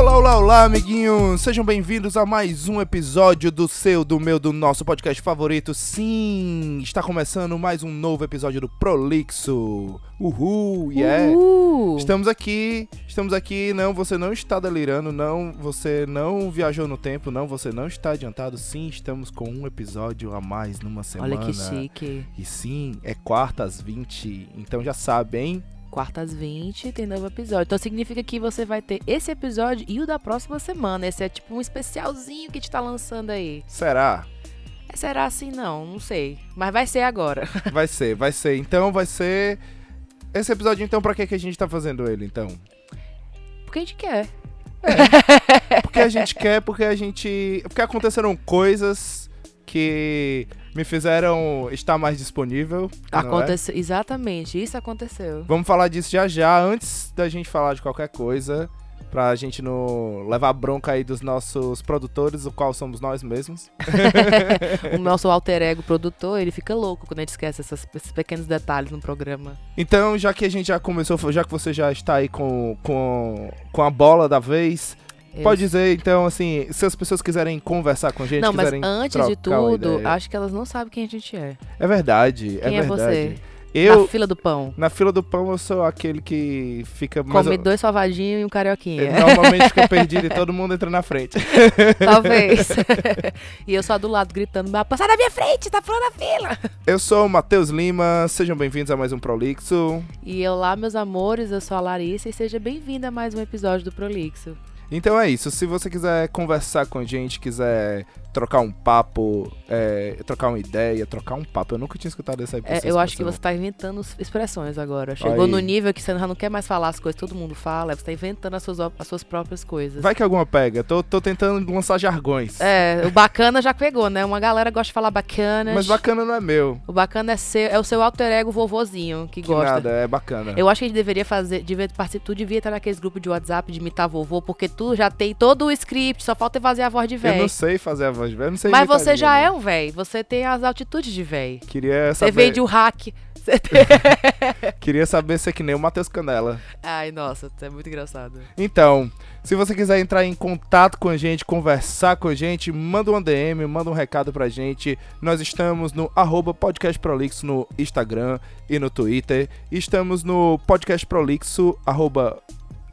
Olá, olá, olá, amiguinhos! Sejam bem-vindos a mais um episódio do seu, do meu, do nosso podcast favorito. Sim, está começando mais um novo episódio do Prolixo. Uhul, yeah! Uhul. Estamos aqui, estamos aqui. Não, você não está delirando, não, você não viajou no tempo, não, você não está adiantado. Sim, estamos com um episódio a mais numa semana. Olha que chique. E sim, é quarta às 20, então já sabe, hein? Quarta às 20 tem novo episódio. Então significa que você vai ter esse episódio e o da próxima semana. Esse é tipo um especialzinho que te tá lançando aí. Será? É, Será assim? Não, não sei. Mas vai ser agora. Vai ser, vai ser. Então vai ser. Esse episódio, então, pra que, que a gente tá fazendo ele, então? Porque a gente quer. Porque a gente quer, porque a gente. Porque aconteceram coisas que me fizeram estar mais disponível. não é? Exatamente, isso aconteceu. Vamos falar disso já já, antes da gente falar de qualquer coisa. Pra gente não levar bronca aí dos nossos produtores, o qual somos nós mesmos. o nosso alter ego produtor, ele fica louco quando a gente esquece essas- esses pequenos detalhes no programa. Então, já que a gente já começou, já que você já está aí com, com, com a bola da vez, pode dizer, então, assim, se as pessoas quiserem conversar com a gente, Não, mas quiserem antes de tudo, ideia. acho que elas não sabem quem a gente é. É verdade, Quem é é verdade. você? Eu, Na fila do pão. na fila do pão, eu sou aquele que fica mais... Come dois salvadinhos e um carioquinha. Normalmente fica perdido e todo mundo entra na frente. Talvez. e eu só do lado gritando, "Mas passar na minha frente, tá fora da fila. Eu sou o Matheus Lima, sejam bem-vindos a mais um Prolixo. E olá, meus amores, eu sou a Larissa e seja bem-vinda a mais um episódio do Prolixo. Então é isso, se você quiser conversar com a gente, quiser trocar um papo, é, trocar uma ideia, trocar um papo, eu nunca tinha escutado essa, É, eu acho que você tá inventando expressões agora. Chegou Aí. no nível que você já não quer mais falar as coisas que todo mundo fala, você tá inventando as suas, as suas próprias coisas. Vai que alguma pega, tô, tô tentando lançar jargões. É, o bacana já pegou, né? Uma galera gosta de falar bacanas. Mas bacana não é meu, O bacana é, seu, é o seu alter ego vovozinho que, que gosta. nada, é bacana. Eu acho que a gente deveria fazer, devia participar, tu devia estar naqueles grupos de WhatsApp de imitar vovô, porque tu já tem todo o script, só falta fazer a voz de Eu véi. não sei fazer a voz de velho, não sei Mas você já é um véi, você tem as altitudes de véi. Queria Você saber, veio de um hack. Você queria saber se é que nem o Matheus Canela. Ai, nossa, é muito engraçado. Então, se você quiser entrar em contato com a gente, conversar com a gente, manda um DM, manda um recado pra gente. Nós estamos no podcastprolixo no Instagram e no Twitter. Estamos no podcastprolixo, arroba...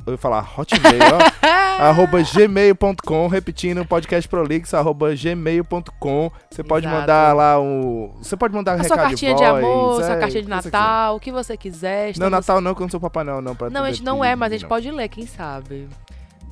Eu ia falar hotmail, ó. arroba gmail.com, repetindo, podcastprolixo, arroba gmail.com. Você pode Exato. mandar lá um... Você pode mandar A recado sua cartinha de, voz, amor, sua é, cartinha de o que você Natal, o que você quiser. Não, estamos- Natal não, que eu não sou Papai Noel, não. Pra Não, a gente não é, mas a gente não. pode ler, quem sabe.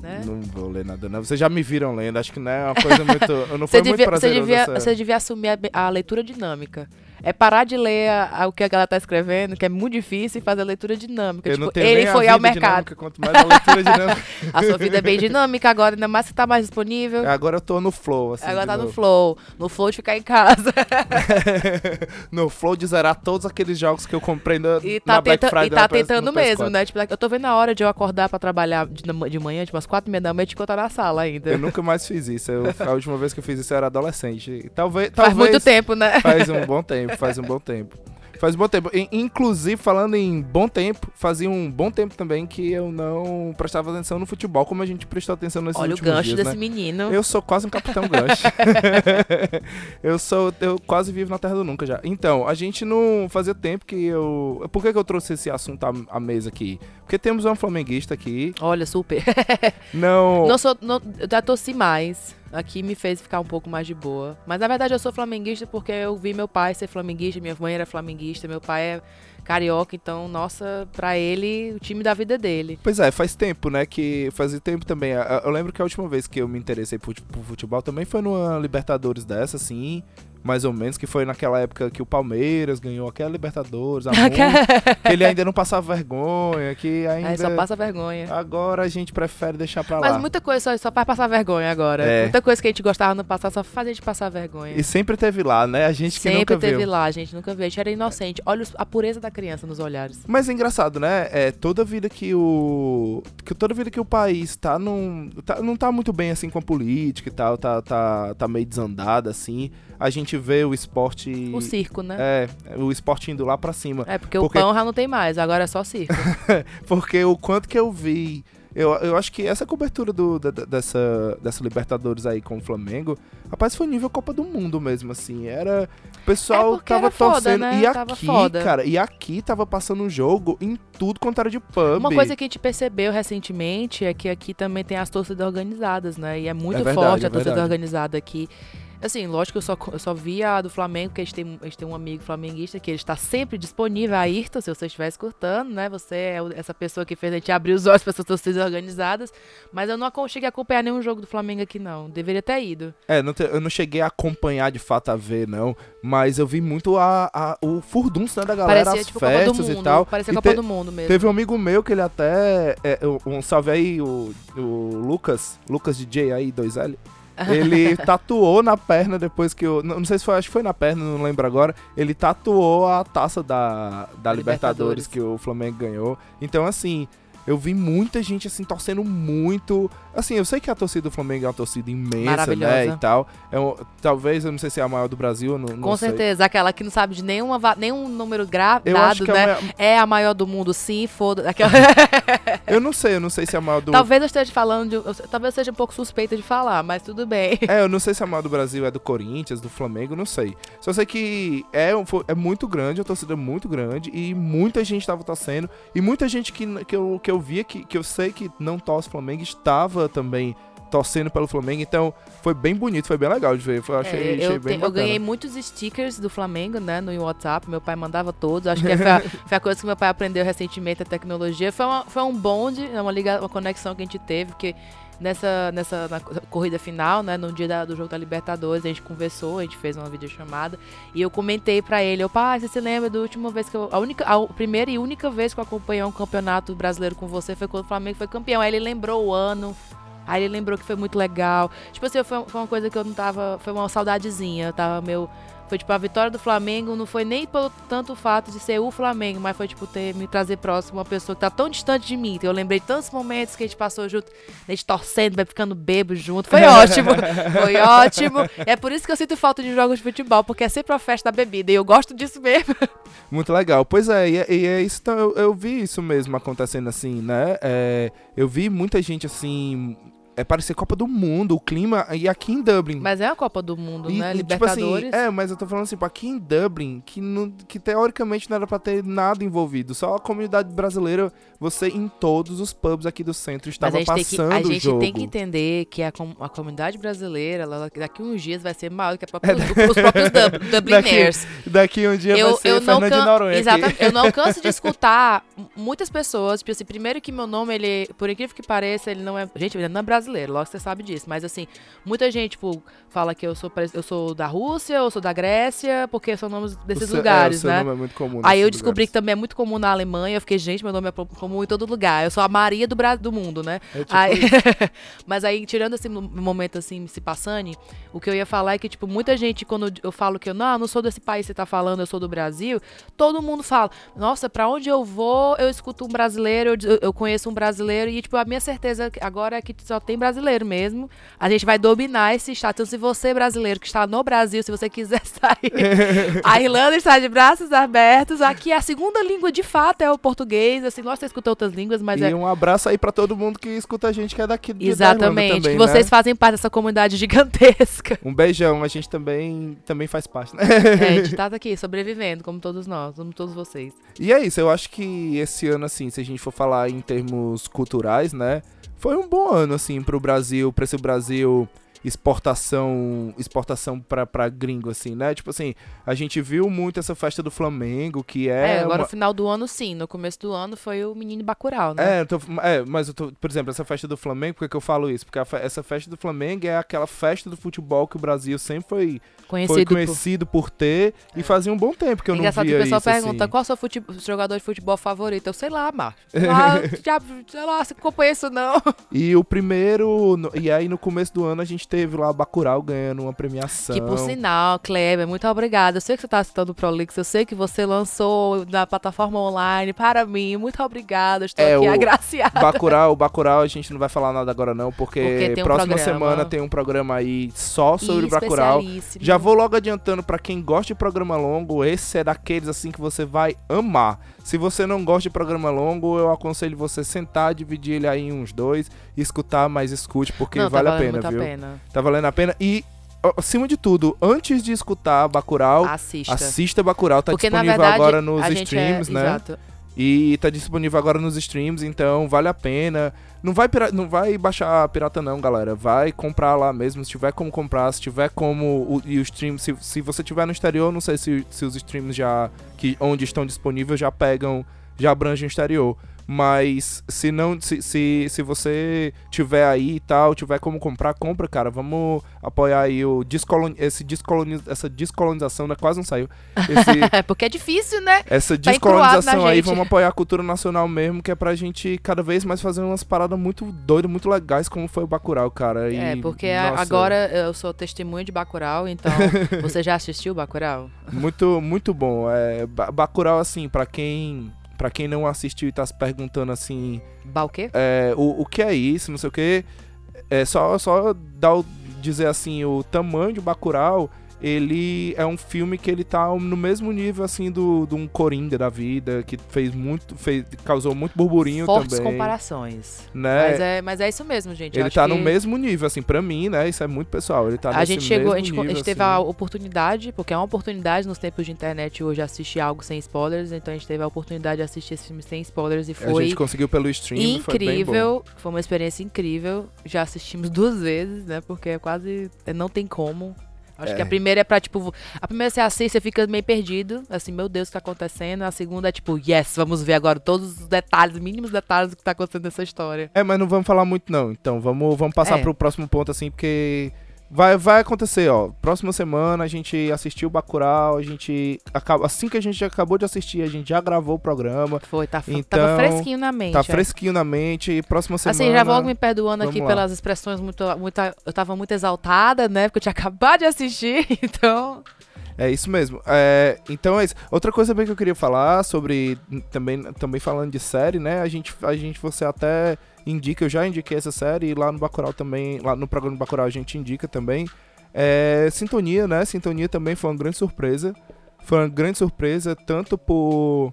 Né? Não vou ler nada, não. Vocês já me viram lendo, acho que não é uma coisa muito. Eu não Você foi muito devia, você, prazeroso devia, essa- você devia assumir a, a leitura dinâmica. É parar de ler a- a- o que a galera tá escrevendo, que é muito difícil, e fazer a leitura dinâmica. Eu tipo, não tenho ele foi ao mercado. dinâmica, quanto mais a leitura dinâmica. A sua vida é bem dinâmica agora, ainda mais que tá mais disponível. Agora eu tô no flow, assim. agora tá no novo. flow. No flow de ficar em casa. no flow de zerar todos aqueles jogos que eu comprei na, E na tá, Black tenta- Friday. e tá no no tentando PS4. mesmo, né? Tipo, eu tô vendo a hora de eu acordar pra trabalhar de, de manhã, tipo, umas quatro e meia da manhã, te contar na sala ainda. Eu nunca mais fiz isso. Eu- a última vez que eu fiz isso eu era adolescente. E Talvez, Faz talvez muito tempo, né? Faz um bom tempo, faz um bom tempo. Faz um bom tempo. In- Inclusive, falando em bom tempo, fazia um bom tempo também que eu não prestava atenção no futebol, como a gente prestou atenção nesses Olha o últimos gancho dias, desse né? menino. Eu sou quase um capitão gancho. eu sou, eu quase vivo na terra do nunca já. Então, a gente não fazia tempo que eu. Por que, que eu trouxe esse assunto à, à mesa aqui? Porque temos uma flamenguista aqui. Olha, super. Não. Não sou, não, eu já torci mais. Aqui me fez ficar um pouco mais de boa. Mas na verdade eu sou flamenguista porque eu vi meu pai ser flamenguista, minha mãe era flamenguista, meu pai é carioca, então, nossa, pra ele, o time da vida é dele. Pois é, faz tempo, né? Que fazia tempo também. Eu- lembro que a última vez que eu me interessei por, por futebol também foi numa Libertadores dessa, assim. Mais ou menos, que foi naquela época que o Palmeiras ganhou aquela Libertadores, a que ele ainda não passava vergonha, que ainda. Aí só passa vergonha. Agora a gente prefere deixar pra lá. Mas muita coisa só, só faz passar vergonha agora. É. Muita coisa que a gente gostava no passado só faz a gente passar vergonha. E sempre teve lá, né? A gente que Sempre nunca teve viu. lá, a gente nunca viu. A gente era inocente. Olha a pureza da criança nos olhares. Mas é engraçado, né? É, toda vida que o. Que toda vida que o país tá num. Tá, não tá muito bem assim com a política e tal, tá, tá, tá meio desandada, assim. A gente vê o esporte. O circo, né? É, o esporte indo lá pra cima. É, porque, Porque- o pão já não tem mais, agora é só circo. Porque o quanto que eu vi Eu, eu acho que essa cobertura do, da- dessa, dessa Libertadores aí com o Flamengo, rapaz, foi nível Copa do Mundo mesmo, assim. Era. O pessoal É tava foda, torcendo. né? E Tava aqui, foda. cara, e aqui tava passando um jogo em tudo quanto era de pub. Uma coisa que a gente percebeu recentemente é que aqui também tem as torcidas organizadas, né? E é muito É verdade, forte é a torcida verdade. organizada aqui. Assim, lógico que eu só, eu só vi a do Flamengo, porque a gente, tem, a gente tem um amigo flamenguista que ele está sempre disponível, Ayrton, se você estiver escutando, né? Você é essa pessoa que fez a gente abrir os olhos para essas torcidas organizadas. Mas eu não cheguei a acompanhar nenhum jogo do Flamengo aqui, não. Deveria ter ido. É, não te- eu não cheguei a acompanhar de fato a ver, não. Mas eu vi muito a, a- o furdunço né, da galera, Parecia as tipo festas Mundo. e tal. Parecia E Copa te- do Mundo mesmo. Teve um amigo meu que ele até. é, um salve aí, o, o Lucas, Lucas DJ aí, 2L. Ele tatuou na perna depois que eu. Não, sei se foi, acho que foi na perna, não lembro agora. Ele tatuou a taça da, da Libertadores, Libertadores. que o Flamengo ganhou. Então, assim, eu vi muita gente, assim, torcendo muito. Assim, eu sei que a torcida do Flamengo é uma torcida imensa, né? E tal. É um- talvez, eu não sei se é a maior do Brasil, não, não Com sei. certeza, aquela que não sabe de nenhuma, nenhum número gra Eu acho dado, que é, né? a maior- É a maior do mundo, sim, foda. Aquela... Eu não sei, eu não sei se é a maior do. talvez eu esteja falando de. eu- Talvez eu seja um pouco suspeita de falar, mas tudo bem. É, eu não sei se a maior do Brasil é do Corinthians, do Flamengo, não sei. Só sei que é, é muito grande, a torcida é muito grande e muita gente tava torcendo. E muita gente que, que, eu, que eu via, que, que eu sei que não torce Flamengo, estava também torcendo pelo Flamengo. Então foi bem bonito, foi bem legal de ver. Foi, eu achei, É, achei eu, bem te- eu ganhei muitos stickers do Flamengo, né, no WhatsApp. Meu pai mandava todos. Acho que foi a, foi a coisa que meu pai aprendeu recentemente, a tecnologia. Foi, uma- foi um bonde, né, uma, liga, uma conexão que a gente teve, porque nessa, nessa na co- corrida final, né, no dia da- do jogo da Libertadores, a gente conversou, a gente fez uma videochamada. E eu comentei pra ele, eu, pai, você se lembra da última vez que eu... A, única, a primeira e única vez que eu acompanhei um campeonato brasileiro com você foi quando o Flamengo foi campeão. Aí ele lembrou o ano... Aí ele lembrou que foi muito legal. Tipo assim, foi, foi uma coisa que eu não tava. Foi uma saudadezinha. Eu tava meu. Foi tipo, a vitória do Flamengo não foi nem pelo tanto o fato de ser o Flamengo, mas foi tipo ter me trazer próximo uma pessoa que tá tão distante de mim. Então eu lembrei tantos momentos que a gente passou junto, a gente torcendo, ficando bebo junto. Foi ótimo. Foi ótimo. É por isso que eu sinto falta de jogos de futebol, porque é sempre a festa da bebida. E eu gosto disso mesmo. Muito legal. Pois é, e é, e é isso. então, Eu, eu vi isso mesmo acontecendo assim, né? É, eu vi muita gente assim. É parecer Copa do Mundo, o clima. E aqui em Dublin. Mas é a Copa do Mundo, E, né? e, tipo assim, Libertadores. é, mas eu tô falando assim, aqui em Dublin, que, não, que teoricamente não era pra ter nada envolvido, só a comunidade brasileira, você em todos os pubs aqui do centro estava gente, tem que, passando a o gente jogo. tem que entender que a, com- a comunidade brasileira, ela, daqui uns dias vai ser maior do que a própria, os próprios Dub- Dubliners. Daqui um dia eu, vai ser eu Fernando de can- Noronha aqui. Exatamente. Eu não canso de escutar muitas pessoas. Tipo assim, primeiro que meu nome, ele, por incrível que pareça, ele não é. Gente, ele não é brasileiro, logo você sabe disso. Mas assim, muita gente, tipo, fala que eu sou, eu sou da Rússia, eu sou da Grécia, porque são nomes desses seu- lugares, é, o seu né? nome é muito comum Aí eu descobri lugares. que também é muito comum na Alemanha. Eu fiquei, gente, meu nome é comum em todo lugar. Eu sou a Maria do, Bra do mundo, né? É tipo Aí- mas aí, tirando esse mo- momento assim, se passando, o que eu ia falar é que, tipo, muita gente, quando eu falo que eu não, não sou desse país que você tá falando, eu sou do Brasil, todo mundo fala, nossa, pra onde eu vou, eu escuto um brasileiro, eu, eu conheço um brasileiro, e, tipo, a minha certeza agora é que só tem brasileiro mesmo. A gente vai dominar esse estado. Então, se você, brasileiro, que está no Brasil, se você quiser sair, a Irlanda está de braços abertos. Aqui a segunda língua, de fato, é o português. Assim, nossa, você escuta outras línguas, mas e é um abraço aí pra todo mundo que escuta a gente que é daqui Irlanda Exatamente. também, que né? vocês fazem parte dessa comunidade gigantesca. Um beijão, a gente também, também faz parte, né? É, a gente tá aqui sobrevivendo, como todos nós, como todos vocês. E é isso, eu acho que esse ano, assim, se a gente for falar em termos culturais, né? Foi um bom ano, assim, pro Brasil, pra esse Brasil exportação exportação pra, pra gringo, assim, né? Tipo assim, a gente viu muito essa festa do Flamengo, que É, é. agora uma- no final do ano, sim. No começo do ano foi o menino Bacurau, né? É, tô- é, mas eu tô, por exemplo, essa festa do Flamengo, por que, que eu falo isso? Porque fe- essa festa do Flamengo é aquela festa do futebol que o Brasil sempre foi, Conhecido foi por... conhecido por, ter e fazia um bom tempo que eu não Engraçado que via o pessoal isso, pergunta assim. qual é o seu fute- jogador de futebol favorito. Eu sei lá. Sei lá, diabo, sei lá, se acompanha isso não. E o primeiro, e aí no começo do ano a gente teve lá Bacurau ganhando uma premiação. Que por sinal, Kleber, muito obrigada. Eu sei que você tá citando o Prolix, eu sei que você lançou na plataforma online para mim. Muito obrigada, estou É, aqui o agraciada. Bacurau, Bacurau, a gente não vai falar nada agora não, porque, Porque um próxima programa. semana tem um programa aí só sobre E Bacurau. Já vou logo adiantando pra quem gosta de programa longo, esse é daqueles assim que você vai amar. Se você não gosta de programa longo, eu aconselho você sentar, dividir ele aí em uns dois, escutar, mas escute, porque Não, tá vale a valendo pena, viu? a pena. Tá valendo a pena. E, acima de tudo, antes de escutar Bacurau, Assista. assista Bacurau. Tá Porque, disponível verdade, agora nos gente streams, é, né? Exato. E tá disponível agora nos streams, então vale a pena. Não vai, pira- não vai baixar pirata não, galera. Vai comprar lá mesmo, se tiver como comprar, se tiver como o, e o stream, se, se você tiver no exterior, não sei se, se os streams já que onde estão disponíveis já pegam, já abrangem o exterior. Mas se não, se, se, se você tiver aí e tal, tiver como comprar, compra, cara. Vamos apoiar aí o descolon, esse descoloniz, essa descolonização, né? Quase não saiu. Esse, É porque é difícil, né? essa Tá descolonização aí, vamos apoiar a cultura nacional mesmo, que é pra gente cada vez mais fazer umas paradas muito doidas, muito legais, como foi o Bacurau, cara. E, é, porque nossa, agora eu sou testemunha de Bacurau, então você já assistiu Bacurau? Muito, muito bom. É, Ba- Bacurau, assim, pra quem, pra quem não assistiu e tá se perguntando, assim, Ba o quê? é, o, o que é isso, não sei o que, é só, só dar o- dizer, assim, o tamanho de Bacurau... Ele é um filme que ele tá no mesmo nível, assim, do, de um Coringa da vida, que fez muito, fez, causou muito burburinho Fortes também. comparações. né? Mas, é, mas é isso mesmo, gente. Ele tá no que mesmo nível, assim, pra mim, né? Isso é muito pessoal. Ele tá A gente chegou, a gente, a nível, gente teve assim. a oportunidade, porque é uma oportunidade nos tempos de internet hoje assistir algo sem spoilers, então a gente teve a oportunidade de assistir esse filme sem spoilers e A foi gente conseguiu pelo stream, foi incrível, foi uma experiência incrível. Já assistimos duas vezes, né? Porque é quase. é, Não tem como. Acho É. que a primeira é pra, tipo. A primeira você assiste, você fica meio perdido. Assim, meu Deus, o que tá acontecendo? A segunda é tipo, yes, vamos ver agora todos os detalhes, mínimos detalhes do que tá acontecendo nessa história. É, mas não vamos falar muito, não. Então, vamos, vamos passar É. pro próximo ponto, assim, porque vai, vai acontecer, ó. Próxima semana a gente assistiu o Bacurau, a gente. Acaba, assim que a gente acabou de assistir, a gente já gravou o programa. Foi, tá, Então, tava fresquinho na mente. Tá é. fresquinho na mente. E próxima semana. Assim, já vou me perdoando aqui lá. pelas expressões muito, muito. Eu tava muito exaltada, né? Porque eu tinha acabado de assistir, então. É isso mesmo. É, então é isso. Outra coisa bem que eu queria falar sobre também, também falando de série, né? A gente, a gente você até indica, eu já indiquei essa série e lá no Bacurau também, lá no programa do Bacurau a gente indica também. É, Sintonia, né? Sintonia também foi uma grande surpresa. Foi uma grande surpresa tanto por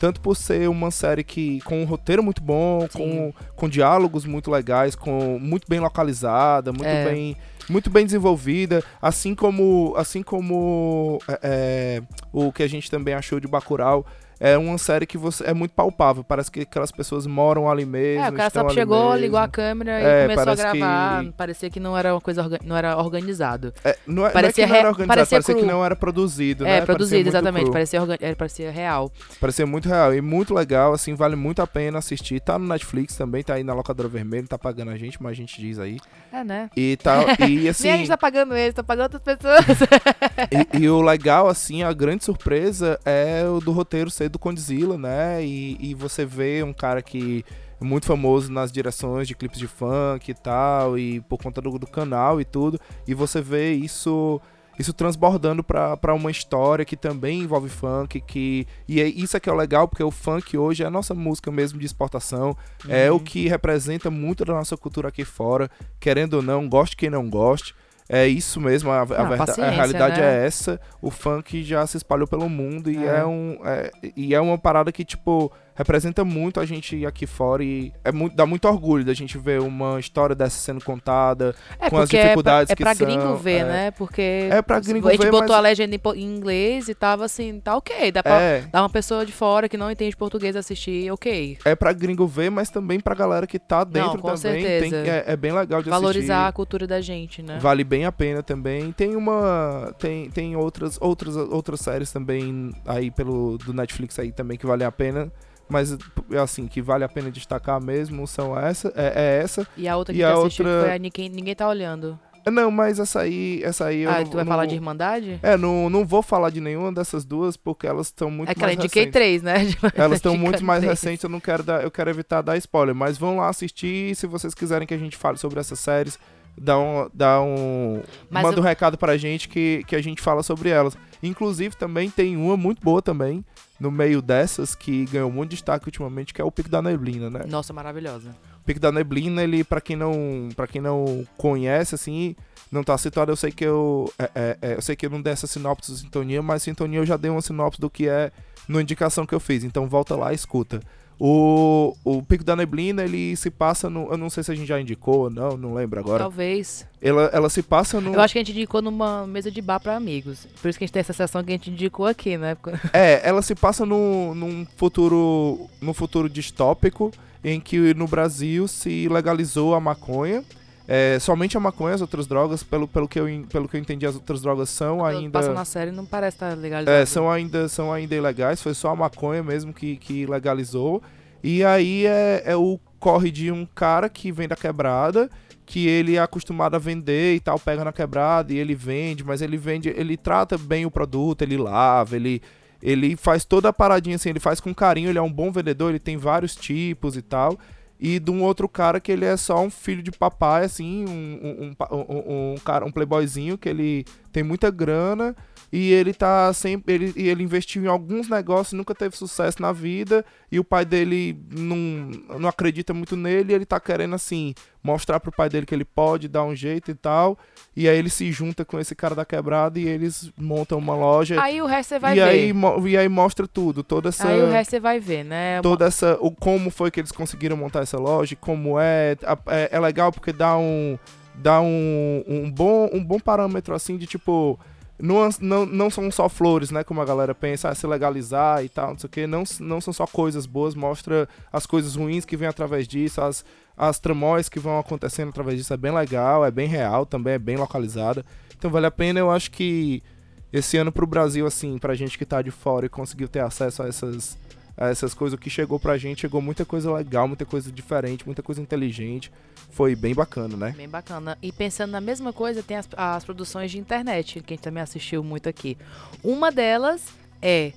tanto por ser uma série que com um roteiro muito bom, com, Sim. com diálogos muito legais, com muito bem localizada, muito É. bem muito bem desenvolvida, assim como assim como é, é, o que a gente também achou de Bacurau. É uma série que você é muito palpável, parece que aquelas pessoas moram ali mesmo. É, o cara só chegou, mesmo. ligou a câmera e É, começou a gravar. que- Parecia que não era uma coisa não era organizado. É, não, é, parecia não é que não era organizado, parecia parecia, que não era produzido, né? é, Parecia produzido, muito exatamente. Parecia, orga- é, parecia real. Parecia muito real e muito legal, assim, vale muito a pena assistir. Tá no Netflix também, tá aí na locadora vermelha, tá pagando a gente, mas a gente diz aí. É, né? E tá, e assim, Nem a gente tá pagando eles, tá pagando outras pessoas. e, e o legal, assim, a grande surpresa é o do roteiro ser do Condzilla, né? E, e você vê um cara que é muito famoso nas direções de clipes de funk e tal, e por conta do, do canal e tudo, e você vê isso isso transbordando pra pra uma história que também envolve funk, que e é, isso é que é o legal, porque o funk hoje é a nossa música mesmo de exportação, é Uhum. o que representa muito da nossa cultura aqui fora, querendo ou não, goste quem não goste. É isso mesmo, a, a, Não, verda- a realidade né? é essa. O funk já se espalhou pelo mundo e É. é, um é- e é uma parada que tipo representa muito a gente aqui fora e é muito, dá muito orgulho da gente ver uma história dessa sendo contada. É Com as porque dificuldades é que pra, é pra são, gringo ver, é. né? Porque É pra gringo a gente ver, botou mas- a legenda em, inglês e tava assim, tá ok. Dá pra É, dar uma pessoa de fora que não entende português assistir, ok. é pra gringo ver, mas também pra galera que tá dentro com também. certeza. Tem, é, é bem legal de Valorizar a assistir. cultura da gente, né? Vale bem a pena também. Tem uma. Tem, tem outras, outras, outras séries também aí pelo do Netflix aí também que vale a pena. Mas assim, que vale a pena destacar mesmo são essa, é, é essa. E a outra E que a tu assistiu outra- foi a Ninguém, Ninguém Tá Olhando. Não, mas essa aí, essa aí eu ah, não, tu vai não falar de Irmandade? É, não, não vou falar de nenhuma dessas duas porque elas estão muito é que ela mais indiquei recentes. três, né? Elas estão muito mais três. recentes, eu não quero dar, eu quero evitar dar spoiler, mas vão lá assistir, se vocês quiserem que a gente fale sobre essas séries, dá um, dá um Mas manda eu- um recado pra gente que, que a gente fala sobre elas. Inclusive também tem uma muito boa também no meio dessas que ganhou muito destaque ultimamente, que é o Pico da Neblina, né? Nossa, maravilhosa. O Pico da Neblina, ele para quem não, para quem não conhece assim, não tá situado, eu sei que eu é, é, é, eu sei que eu não dei essa sinopse do Sintonia, mas Sintonia eu já dei uma sinopse do que é na indicação que eu fiz. Então volta lá e escuta. O, o Pico da Neblina, ele se passa no. Eu não sei se a gente já indicou ou não, não lembro agora. Talvez. Ela, ela se passa no. Eu acho que a gente indicou numa mesa de bar pra amigos. Por isso que a gente tem essa sessão que a gente indicou aqui, né? É, ela se passa no, num futuro. num futuro distópico em que no Brasil se legalizou a maconha. É, somente a maconha, as outras drogas, pelo, pelo, que eu, pelo que eu entendi, as outras drogas são ainda. Passa na série não parece estar legalizado. É, são ainda, são ainda ilegais, foi só a maconha mesmo que, que legalizou. E aí é, é o corre de um cara que vem da quebrada, que ele é acostumado a vender e tal, pega na quebrada e ele vende, mas ele vende, ele trata bem o produto, ele lava, ele, ele faz toda a paradinha assim, ele faz com carinho, ele é um bom vendedor, ele tem vários tipos e tal. E de um outro cara que ele é só um filho de papai, assim, um, um, um, um cara, um playboyzinho que ele tem muita grana e ele tá sempre. Ele, ele investiu em alguns negócios, nunca teve sucesso na vida, e o pai dele não, não acredita muito nele, e ele tá querendo, assim, mostrar pro pai dele que ele pode dar um jeito e tal. E aí ele se junta com esse cara da quebrada e eles montam uma loja. Aí o resto você vai e, ver. aí, e aí mostra tudo, toda essa Aí o resto você vai ver, né? toda essa o como foi que eles conseguiram montar essa loja, como é é, é legal porque dá um dá um, um bom um bom parâmetro assim de tipo não, não, não são só flores, né? Como a galera pensa, ah, se legalizar e tal, não sei o que. Não, não são só coisas boas, mostra as coisas ruins que vêm através disso, as, as tramóis que vão acontecendo através disso. É bem legal, é bem real, também é bem localizada. Então vale a pena, eu acho que esse ano pro Brasil, assim, pra gente que tá de fora e conseguiu ter acesso a essas, essas coisas, o que chegou pra gente, chegou muita coisa legal, muita coisa diferente, muita coisa inteligente. Foi bem bacana, né? Bem bacana. E pensando na mesma coisa, tem as, as produções de internet, que a gente também assistiu muito aqui. Uma delas é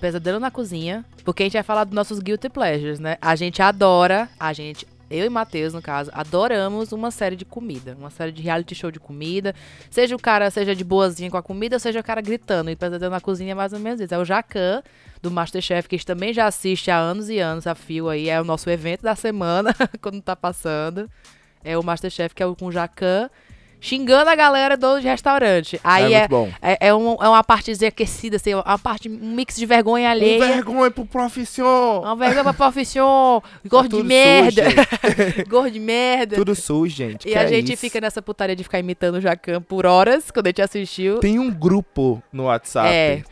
Pesadelo na Cozinha, porque a gente vai falar dos nossos guilty pleasures, né? A gente adora, a gente, eu e Matheus, no caso, adoramos uma série de comida, uma série de reality show de comida. Seja o cara seja de boazinha com a comida, seja o cara gritando. E Pesadelo na Cozinha mais ou menos isso. É o Jacan, do Masterchef, que a gente também já assiste há anos e anos a fio aí. É o nosso evento da semana, quando tá passando. É o Masterchef, que é o com o Jacan, xingando a galera do restaurante. Aí é é, bom. é, é, um- é uma partezinha aquecida, assim, uma parte, um mix de vergonha Um alheia. vergonha pro profissão! Uma vergonha pra profissão, gordo de merda, gordo de merda. Tudo sujo, gente. e a é gente isso? fica nessa putaria de ficar imitando o Jacan por horas, quando a gente assistiu. Tem um grupo no WhatsApp. É.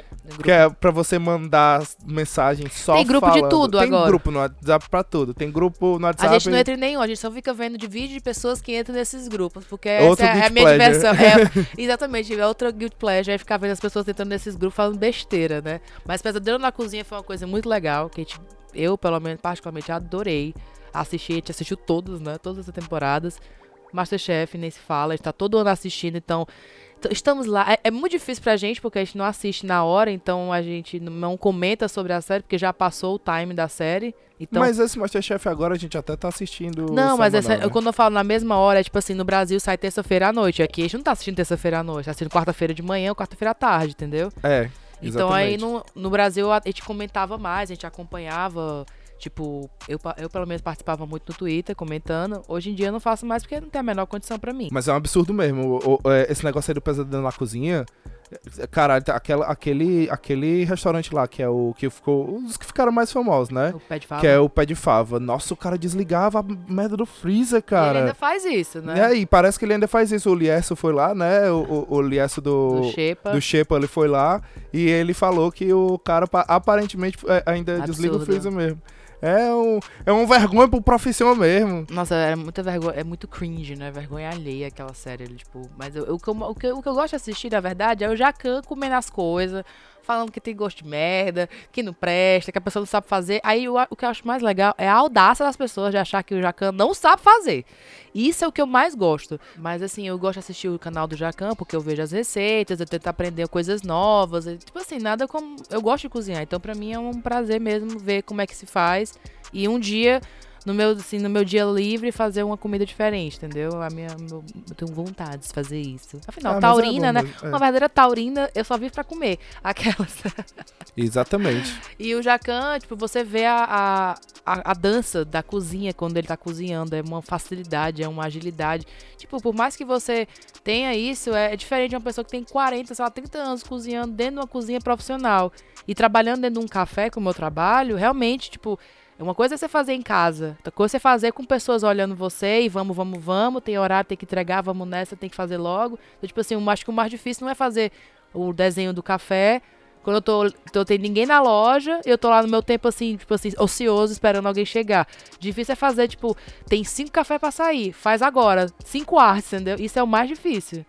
Que é pra você mandar mensagens só Tem grupo de falando. tudo Tem agora. grupo no WhatsApp pra tudo. Tem grupo no A WhatsApp. gente não entra em nenhum, a gente só fica vendo de vídeo de pessoas que entram nesses grupos, porque Outro essa é a guilty minha pleasure. diversão. É, exatamente, é outra guilt pleasure, é ficar vendo as pessoas entrando nesses grupos falando besteira, né? Mas Pesadelo na Cozinha foi uma coisa muito legal, que a gente, eu, pelo menos, particularmente, adorei assistir. A gente assistiu todos, né? Todas as temporadas. Masterchef, nem se fala, a gente tá todo ano assistindo, então... t- Estamos lá. É, é muito difícil pra gente, porque a gente não assiste na hora, então a gente não comenta sobre a série, porque já passou o time da série. Então, Mas esse Masterchef agora a gente até tá assistindo. não, mas essa- né? quando eu falo na mesma hora, é tipo assim, no Brasil sai terça-feira à noite. Aqui a gente não tá assistindo terça-feira à noite, tá assistindo quarta-feira de manhã ou quarta-feira à tarde, entendeu? É. Então aí exatamente. no, no Brasil a gente comentava mais, a gente acompanhava. Tipo, eu, eu pelo menos participava muito no Twitter, comentando. Hoje em dia eu não faço mais porque não tem a menor condição pra mim. Mas é um absurdo mesmo. O- o- é, esse negócio aí do pesadelo na cozinha. é, Caralho, tá- aquela, aquele, aquele restaurante lá que é o que ficou. Os que ficaram mais famosos, né? O pé de fava. Que é o pé de fava. Nossa, o cara desligava a merda do freezer, E cara. ele ainda faz isso, né? E aí, parece que ele ainda faz isso. O Liesso foi lá, né? O, o, o Liesso do, Do Shepa. do Shepa, ele foi lá e ele falou que o cara pa- aparentemente é, ainda Absurdo. desliga o freezer mesmo. É um, é um vergonha pro profissão mesmo. Nossa, é muita vergonha, é muito cringe, né? Vergonha alheia aquela série, tipo, mas eu, eu, o, que eu, o que eu gosto de assistir, na verdade, é o Jacan comendo as coisas, falando que tem gosto de merda, que não presta, que a pessoa não sabe fazer. Aí o, o que eu acho mais legal é a audácia das pessoas de achar que o Jacan não sabe fazer. Isso é o que eu mais gosto. Mas assim, eu gosto de assistir o canal do Jacan porque eu vejo as receitas, eu tento aprender coisas novas. e, tipo assim, nada como. Eu gosto de cozinhar, então pra mim é um prazer mesmo ver como é que se faz. E um dia no meu, assim, no meu dia livre fazer uma comida diferente, entendeu? A minha, meu, eu tenho vontade de fazer isso. Afinal, Ah, taurina, é bom né? é. Uma verdadeira taurina, eu só vivo pra comer. Aquelas. Exatamente. E o Jacan, tipo, você vê a, a, a, a dança da cozinha quando ele tá cozinhando. É uma facilidade, é uma agilidade. Tipo, por mais que você tenha isso, é, é diferente de uma pessoa que tem 40, sei lá, 30 anos cozinhando dentro de uma cozinha profissional. E trabalhando dentro de um café, como eu trabalho, realmente, tipo, uma coisa é você fazer em casa, outra coisa é você fazer com pessoas olhando você e vamos, vamos, vamos, tem horário, tem que entregar, vamos nessa, tem que fazer logo. Então, tipo assim, acho que o mais difícil não é fazer o desenho do café. Quando eu tô, tô tem ninguém na loja, eu tô lá no meu tempo assim, tipo assim, ocioso, esperando alguém chegar. Difícil é fazer, tipo, tem cinco cafés pra sair, faz agora. Cinco artes, entendeu? Isso é o mais difícil.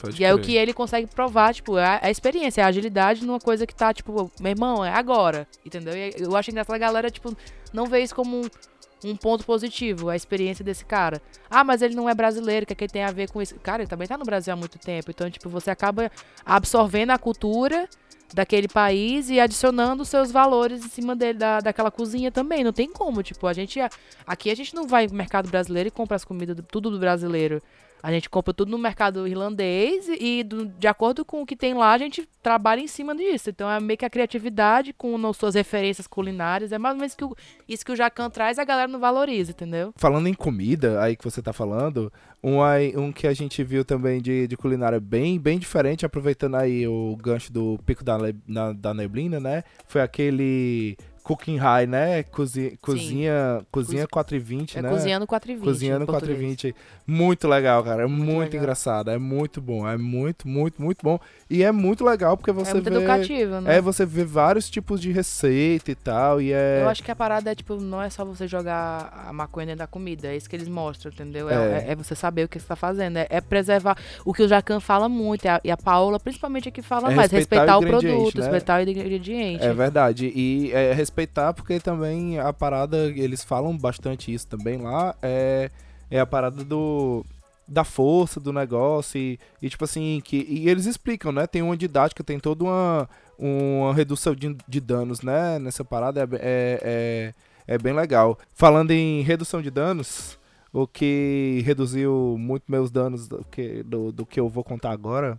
Pode E é o crer. que ele consegue provar, tipo, é a, é a experiência, é a agilidade numa coisa que tá, tipo, meu irmão, é agora, entendeu? E eu acho engraçado a galera, tipo, não vê isso como um, um ponto positivo, a experiência desse cara. Ah, mas ele não é brasileiro, o que, é que ele tem a ver com isso? Cara, ele também tá no Brasil há muito tempo, então, tipo, você acaba absorvendo a cultura daquele país e adicionando os seus valores em cima dele, da, daquela cozinha também. Não tem como, tipo, a gente. Aqui a gente não vai no mercado brasileiro e compra as comidas do- tudo do brasileiro. A gente compra tudo no mercado irlandês e, do- de acordo com o que tem lá, a gente trabalha em cima disso. Então é meio que a criatividade com as suas referências culinárias. É mais ou menos que o- isso que o Jacan traz, a galera não valoriza, entendeu? Falando em comida, aí que você tá falando, um, um que a gente viu também de, de culinária bem, bem diferente, aproveitando aí o gancho do Pico da, na- da Neblina, né? Foi aquele Cooking High, né? Cozi, cozinha, cozinha 420, É né? cozinhando 4,20. Cozinhando em português. 420. Muito legal, cara. É muito, legal. engraçado. É muito bom. É muito, muito, muito bom. E é muito legal porque você É muito vê. educativo, né? É, você vê vários tipos de receita e tal. E é. Eu acho que a parada é, tipo, não é só você jogar a maconha dentro da comida, é isso que eles mostram, entendeu? É, É. é- é você saber o que você tá fazendo, é, é preservar o que o Jacan fala muito, e a, e a Paola, principalmente, é que fala É mais, respeitar respeitar o o, produto, né? respeitar o ingrediente. É verdade. E é respeitar, porque também a parada, eles falam bastante isso também lá, é, é a parada do da força do negócio e, e, tipo assim, que e eles explicam, né? Tem uma didática, tem toda uma, uma redução de, de danos, né? Nessa parada é, é, é, é bem legal. Falando em redução de danos, o que reduziu muito meus danos do que, do, do que eu vou contar agora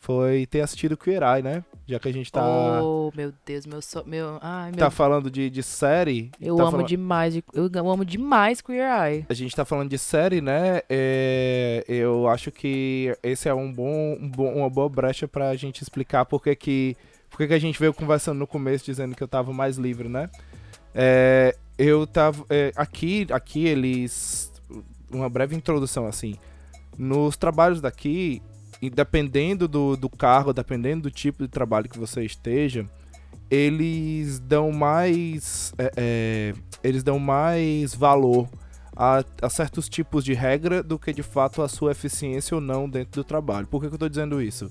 foi ter assistido Queer Eye, né? Já que a gente tá Oh, meu Deus, meu... So, meu ai, meu... tá falando de, de série. eu tá amo demais, de- eu amo demais Queer Eye. A gente tá falando de série, né? É, eu acho que esse é um bom, um bom- uma boa brecha pra gente explicar por que que, por que que a gente veio conversando no começo dizendo que eu tava mais livre, né? É, eu tava. é, aqui, aqui eles. Uma breve introdução, assim. Nos trabalhos daqui, e dependendo do, do cargo, dependendo do tipo de trabalho que você esteja, eles dão mais. é, é, eles dão mais valor a, a certos tipos de regra do que de fato a sua eficiência ou não dentro do trabalho. Por que, que eu tô dizendo isso?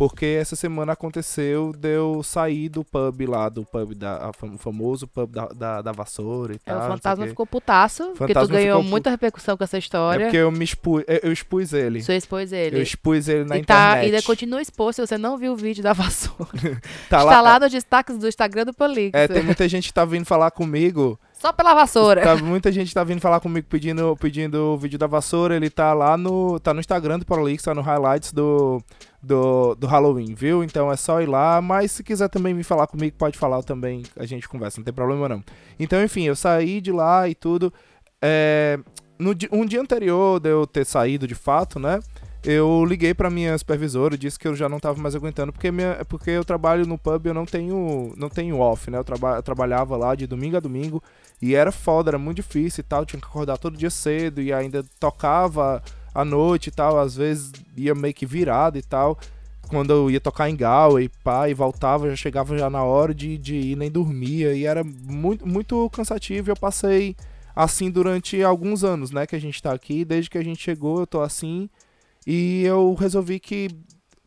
Porque essa semana aconteceu de eu sair do pub lá, do pub da o famoso pub da, da, da vassoura e É, tal. o não sei fantasma ficou putaço, porque tu Fantasma ganhou muita repercussão com essa É história. porque eu me expus, eu, eu expus ele. Você expôs ele. Eu expus ele na e tá, internet. ainda continua exposto, se você não viu o vídeo da vassoura. Tá Está lá nos destaques do Instagram do Polix. É, tem muita gente que tá vindo falar comigo Só pela vassoura. Tá, muita gente tá vindo falar comigo pedindo, pedindo o vídeo da vassoura. Ele tá lá no. tá no Instagram do Prolix, tá no highlights do, do, do Halloween, viu? Então é só ir lá. Mas se quiser também me falar comigo, pode falar também. A gente conversa, não tem problema não. Então, enfim, eu saí de lá e tudo. É, no, um dia anterior de eu ter saído de fato, né? Eu liguei pra minha supervisora e disse que eu já não tava mais aguentando, porque, minha, porque eu trabalho no pub eu não tenho, não tenho off, né? Eu, traba, eu trabalhava lá de domingo a domingo e era foda, era muito difícil e tal. Tinha que acordar todo dia cedo e ainda tocava à noite e tal. Às vezes ia meio que virado e tal. Quando eu ia tocar em Galway, pá, e voltava, já chegava já na hora de, de ir, nem dormia. E era muito, muito cansativo. E eu passei assim durante alguns anos, né? Que a gente tá aqui. Desde que a gente chegou, eu tô assim. E eu resolvi que,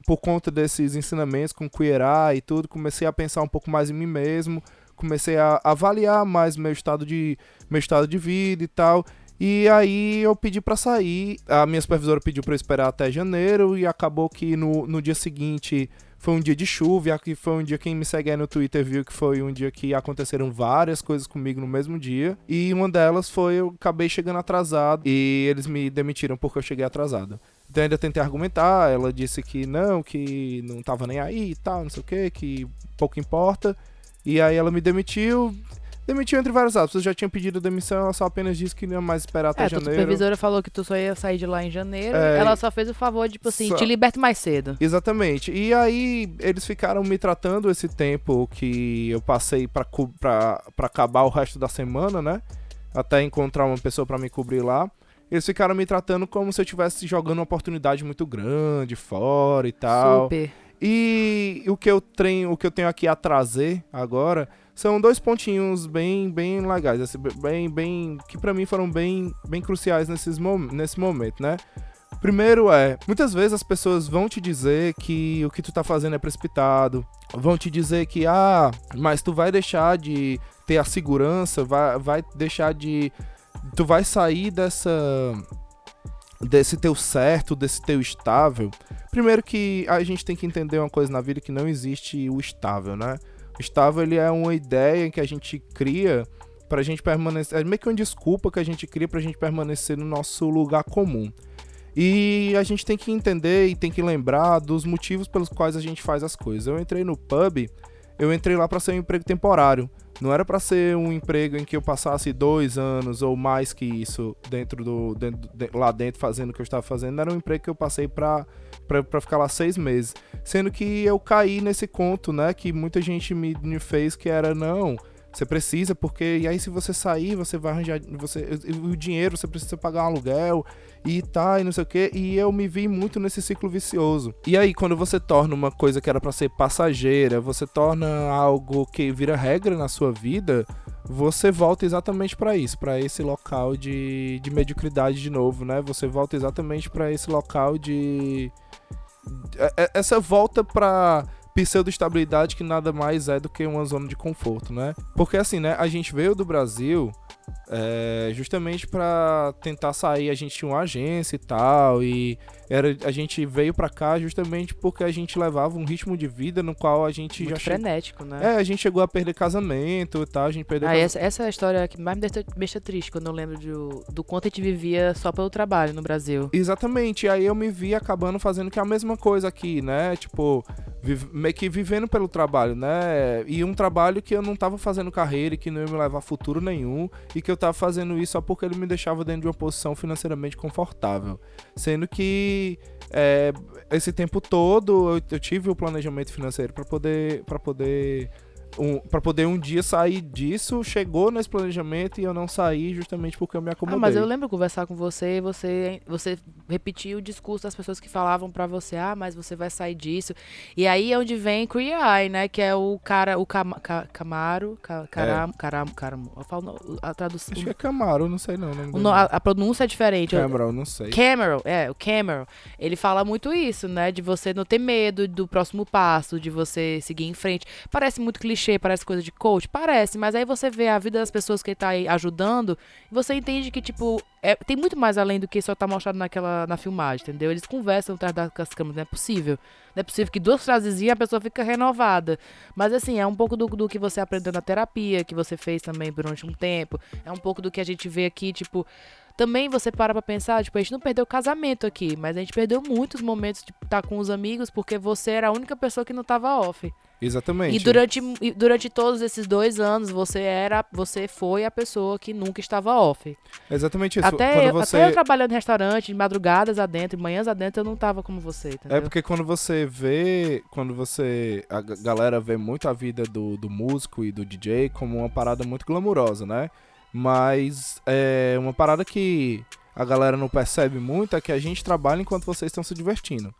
por conta desses ensinamentos com Queer Eye e tudo, comecei a pensar um pouco mais em mim mesmo. Comecei a avaliar mais meu estado de, meu estado de vida e tal. E aí eu pedi pra sair. A minha supervisora pediu eu esperar até janeiro. E acabou que no, no dia seguinte foi um dia de chuva, e aqui foi um dia quem me segue aí no Twitter viu que foi um dia que aconteceram várias coisas comigo no mesmo dia. E uma delas foi eu acabei chegando atrasado e eles me demitiram porque eu cheguei atrasado. Então ainda tentei argumentar, ela disse que não, que não tava nem aí e tal, não sei o que, que pouco importa. E aí ela me demitiu, Demitiu entre vários atos. Eu já tinha pedido demissão, ela só apenas disse que não ia mais esperar até É, janeiro. tua supervisora falou que tu só ia sair de lá em janeiro. É, ela só fez o favor de, tipo assim, só- te liberte mais cedo. Exatamente. E aí eles ficaram me tratando esse tempo que eu passei pra, cu- pra, pra acabar o resto da semana, né? Até encontrar uma pessoa pra me cobrir lá. Eles ficaram me tratando como se eu estivesse jogando uma oportunidade muito grande fora e tal. Super. E o que eu tenho, o que eu tenho aqui a trazer agora são dois pontinhos bem, bem legais, assim, bem, bem, que pra mim foram bem, bem cruciais nesses mom nesse momento, né? Primeiro é, muitas vezes as pessoas vão te dizer que o que tu tá fazendo é precipitado, vão te dizer que ah, mas tu vai deixar de ter a segurança, vai, vai deixar de tu vai sair dessa desse teu certo, desse teu estável. Primeiro que a gente tem que entender uma coisa na vida que não existe o estável, né? O estável ele é uma ideia que a gente cria pra gente permanecer, é meio que uma desculpa que a gente cria pra gente permanecer no nosso lugar comum. E a gente tem que entender e tem que lembrar dos motivos pelos quais a gente faz as coisas. Eu entrei no pub, eu entrei lá pra ser um emprego temporário. Não era pra ser um emprego em que eu passasse dois anos ou mais que isso dentro do dentro- de- lá dentro fazendo o que eu estava fazendo. Era um emprego que eu passei pra, pra ficar lá seis meses. Sendo que eu caí nesse conto, né? Que muita gente me, me fez que era não. Você precisa, porque. E aí, se você sair, você vai arranjar. Você, o dinheiro, você precisa pagar um aluguel e tá, e não sei o que. E eu me vi muito nesse ciclo vicioso. E aí, quando você torna uma coisa que era pra ser passageira, você torna algo que vira regra na sua vida, você volta exatamente pra isso, pra esse local de, de mediocridade de novo, né? Você volta exatamente pra esse local de. é- é- Essa volta pra pseudo-estabilidade que nada mais é do que uma zona de conforto, né? Porque assim, né? A gente veio do Brasil é, justamente pra tentar sair. A gente tinha uma agência e tal, e era, a gente veio pra cá justamente porque a gente levava um ritmo de vida no qual a gente Muito já frenético, né? É, a gente chegou a perder casamento e tal, a gente perdeu Ah, essa, essa é a história que mais me deixa, me deixa triste quando eu lembro do, do quanto a gente vivia só pelo trabalho no Brasil. Exatamente, e aí eu me vi acabando fazendo que é a mesma coisa aqui, né? Tipo, vive- meio que vivendo pelo trabalho, né? E um trabalho que eu não tava fazendo carreira e que não ia me levar a futuro nenhum, e que eu tava fazendo isso só porque ele me deixava dentro de uma posição financeiramente confortável. Sendo que é, esse tempo todo eu, eu tive o planejamento financeiro para poder poder um, para poder um dia sair disso, chegou nesse planejamento e eu não saí justamente porque eu me acomodei. Ah, mas eu lembro conversar com você e você, você repetiu o discurso das pessoas que falavam pra você, ah, mas você vai sair disso. E aí é onde vem Queer Eye, né? Que é o cara, o Cam Ca- Camaro, Ca- Caram, Caram, Caram, eu falo a tradução. Acho que é Camaro, não sei não. o nome o dele. no- a, a pronúncia é diferente. eu- Cameron, não sei. Cameron, é, o Cameron, ele fala muito isso, né? De você não ter medo do próximo passo, de você seguir em frente. Parece muito clichê, parece coisa de coach, parece, mas aí você vê a vida das pessoas que ele tá aí ajudando e você entende que, tipo, é- tem muito mais além do que só tá mostrado naquela, na filmagem, entendeu? Eles conversam atrás das câmeras, não é possível. Não é possível que duas frasezinhas a pessoa fica renovada. Mas assim, é um pouco do, do que você aprendeu na terapia, que você fez também durante um tempo. É um pouco do que a gente vê aqui, tipo, também você para pra pensar, tipo, a gente não perdeu casamento aqui, mas a gente perdeu muitos momentos de estar com os amigos porque você era a única pessoa que não tava off. Exatamente. E durante, e durante todos esses dois anos, você era, você foi a pessoa que nunca estava off. Exatamente isso. Até, quando eu, você... até eu trabalhando em restaurante, de madrugadas adentro, de manhãs adentro, eu não tava como você, entendeu? É porque quando você vê, quando você, a galera vê muito a vida do, do músico e do DJ como uma parada muito glamurosa, né? Mas é uma parada que a galera não percebe muito é que a gente trabalha enquanto vocês estão se divertindo.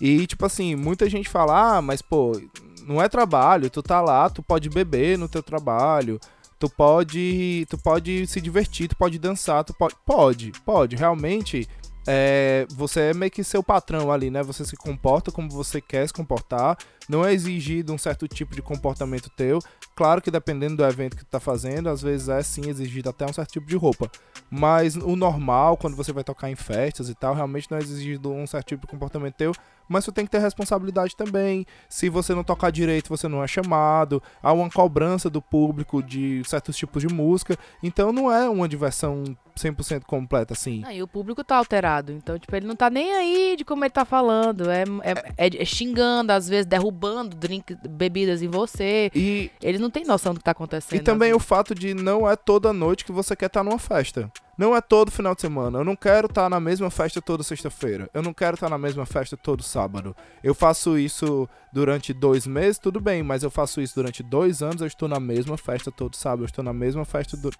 E, tipo assim, muita gente fala, ah, mas pô, não é trabalho, tu tá lá, tu pode beber no teu trabalho, tu pode, tu pode se divertir, tu pode dançar, tu pode, pode, pode, realmente, é, você é meio que seu patrão ali, né? Você se comporta como você quer se comportar, não é exigido um certo tipo de comportamento teu. Claro que dependendo do evento que tu tá fazendo, às vezes é sim exigido até um certo tipo de roupa. Mas o normal, quando você vai tocar em festas e tal, realmente não é exigido um certo tipo de comportamento teu mas você tem que ter responsabilidade também. Se você não tocar direito, você não é chamado. Há uma cobrança do público de certos tipos de música. Então não é uma diversão 100% completa, assim. Ah, e o público tá alterado. Então, tipo, ele não tá nem aí de como ele tá falando. É, é, é, é xingando, às vezes derrubando drink, bebidas em você. E ele não tem noção do que tá acontecendo. E também o fato de não é toda noite que você quer estar tá numa festa. Não é todo final de semana. Eu não quero estar tá na mesma festa toda sexta-feira. Eu não quero estar tá na mesma festa todo sábado. Eu faço isso durante dois meses, tudo bem, mas eu faço isso durante dois anos. Eu estou na mesma festa todo sábado. Eu estou na mesma festa du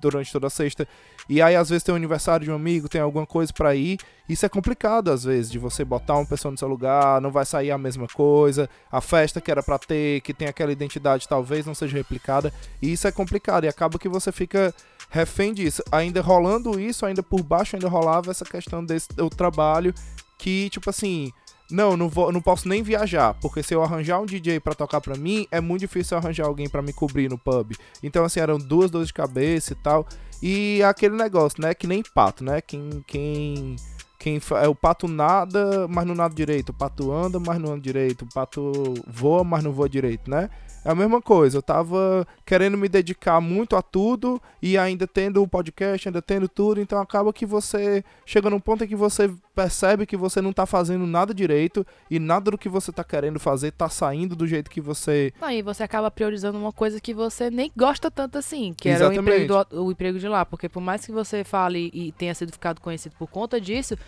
durante toda sexta. E aí, às vezes, tem o aniversário de um amigo, tem alguma coisa para ir. Isso é complicado, às vezes, de você botar uma pessoa no seu lugar, não vai sair a mesma coisa. A festa que era para ter, que tem aquela identidade, talvez não seja replicada. E isso é complicado. E acaba que você fica refém disso. Ainda rolando isso, ainda por baixo ainda rolava essa questão desse o trabalho que, tipo assim, não, não, vou, não posso nem viajar, porque se eu arranjar um DJ para tocar para mim, é muito difícil arranjar alguém para me cobrir no pub. Então, assim, eram duas dores de cabeça e tal. E aquele negócio, né? Que nem pato, né? Quem. quem quem é o pato nada, mas não nada direito. O pato anda, mas não anda direito. O pato voa, mas não voa direito, né? É a mesma coisa, eu tava querendo me dedicar muito a tudo e ainda tendo o podcast, ainda tendo tudo, então acaba que você chega num ponto em que você percebe que você não tá fazendo nada direito e nada do que você tá querendo fazer tá saindo do jeito que você. Aí você acaba priorizando uma coisa que você nem gosta tanto assim, que Exatamente. era o emprego, do, o emprego de lá, porque por mais que você fale e tenha sido ficado conhecido por conta disso,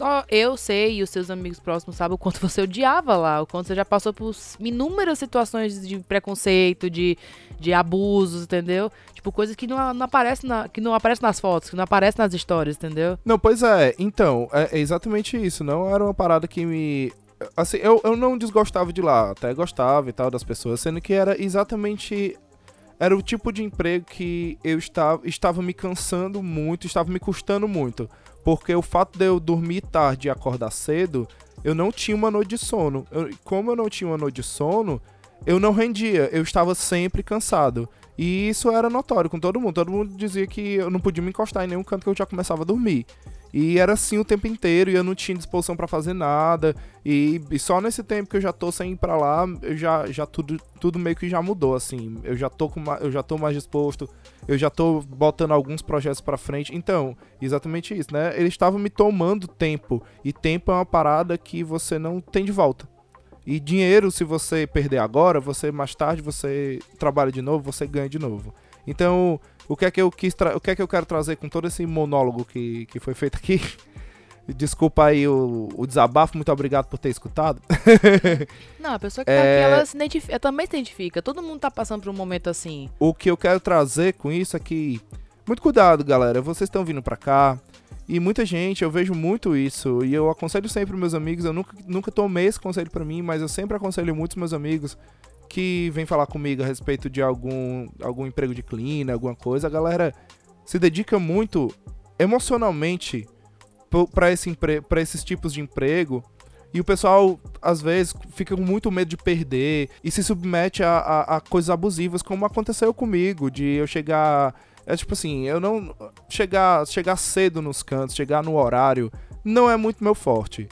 só eu sei e os seus amigos próximos sabem o quanto você odiava lá, o quanto você já passou por inúmeras situações de preconceito, de, de abusos, entendeu? Tipo, coisas que não, não aparecem na, que não aparece nas fotos, que não aparecem nas histórias, entendeu? Não, pois é. Então, é, é exatamente isso. Não era uma parada que me assim, eu, eu não desgostava de lá, até gostava e tal das pessoas, sendo que era exatamente. Era o tipo de emprego que eu estava, estava me cansando muito, estava me custando muito. Porque o fato de eu dormir tarde e acordar cedo, eu não tinha uma noite de sono. Eu, como eu não tinha uma noite de sono, eu não rendia, eu estava sempre cansado. E isso era notório com todo mundo. Todo mundo dizia que eu não podia me encostar em nenhum canto que eu já começava a dormir. E era assim o tempo inteiro e eu não tinha disposição para fazer nada. E, e, só nesse tempo que eu já tô sem ir pra lá, já, já tudo, tudo meio que já mudou, assim. Eu já tô com eu já tô mais disposto, eu já tô botando alguns projetos para frente. Então, exatamente isso, né? Eles estavam me tomando tempo. E tempo é uma parada que você não tem de volta. E dinheiro, se você perder agora, você mais tarde você trabalha de novo, você ganha de novo. Então, o que é que eu quis o que é que eu quero trazer com todo esse monólogo que, que foi feito aqui? Desculpa aí o, o desabafo, muito obrigado por ter escutado. Não, a pessoa que tá é... aqui, ela, se identifica, ela também se identifica. Todo mundo tá passando por um momento assim. O que eu quero trazer com isso é que. Muito cuidado, galera. Vocês estão vindo pra cá. E muita gente, eu vejo muito isso. E eu aconselho sempre meus amigos. Eu nunca, nunca tomei esse conselho para mim, mas eu sempre aconselho muitos meus amigos que vem falar comigo a respeito de algum, algum emprego de clean, alguma coisa, a galera se dedica muito emocionalmente para esse para esses tipos de emprego. E o pessoal, às vezes, fica com muito medo de perder e se submete a, a, a coisas abusivas, como aconteceu comigo, de eu chegar. É tipo assim, eu não. Chegar, chegar cedo nos cantos, chegar no horário, não é muito meu forte.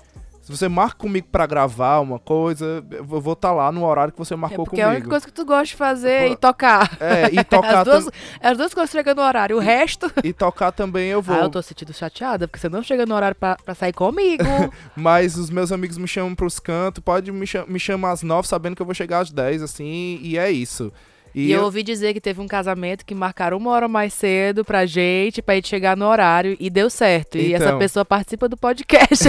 Se você marca comigo para gravar uma coisa, eu vou estar tá lá no horário que você marcou é porque comigo. Porque é a única coisa que tu gosta de fazer e tocar. É, e tocar. as, duas, tam... as duas coisas chegando no horário, o resto. E tocar também eu vou. Ah, eu tô sentindo chateada, porque você não chega no horário pra, pra sair comigo. Mas os meus amigos me chamam pros cantos, pode me, cham me chamar às nove, sabendo que eu vou chegar às dez, assim, e é isso. E, e eu... eu... ouvi dizer que teve um casamento que marcaram uma hora mais cedo pra gente, pra gente chegar no horário, e deu certo. Então... E essa então. pessoa participa do podcast.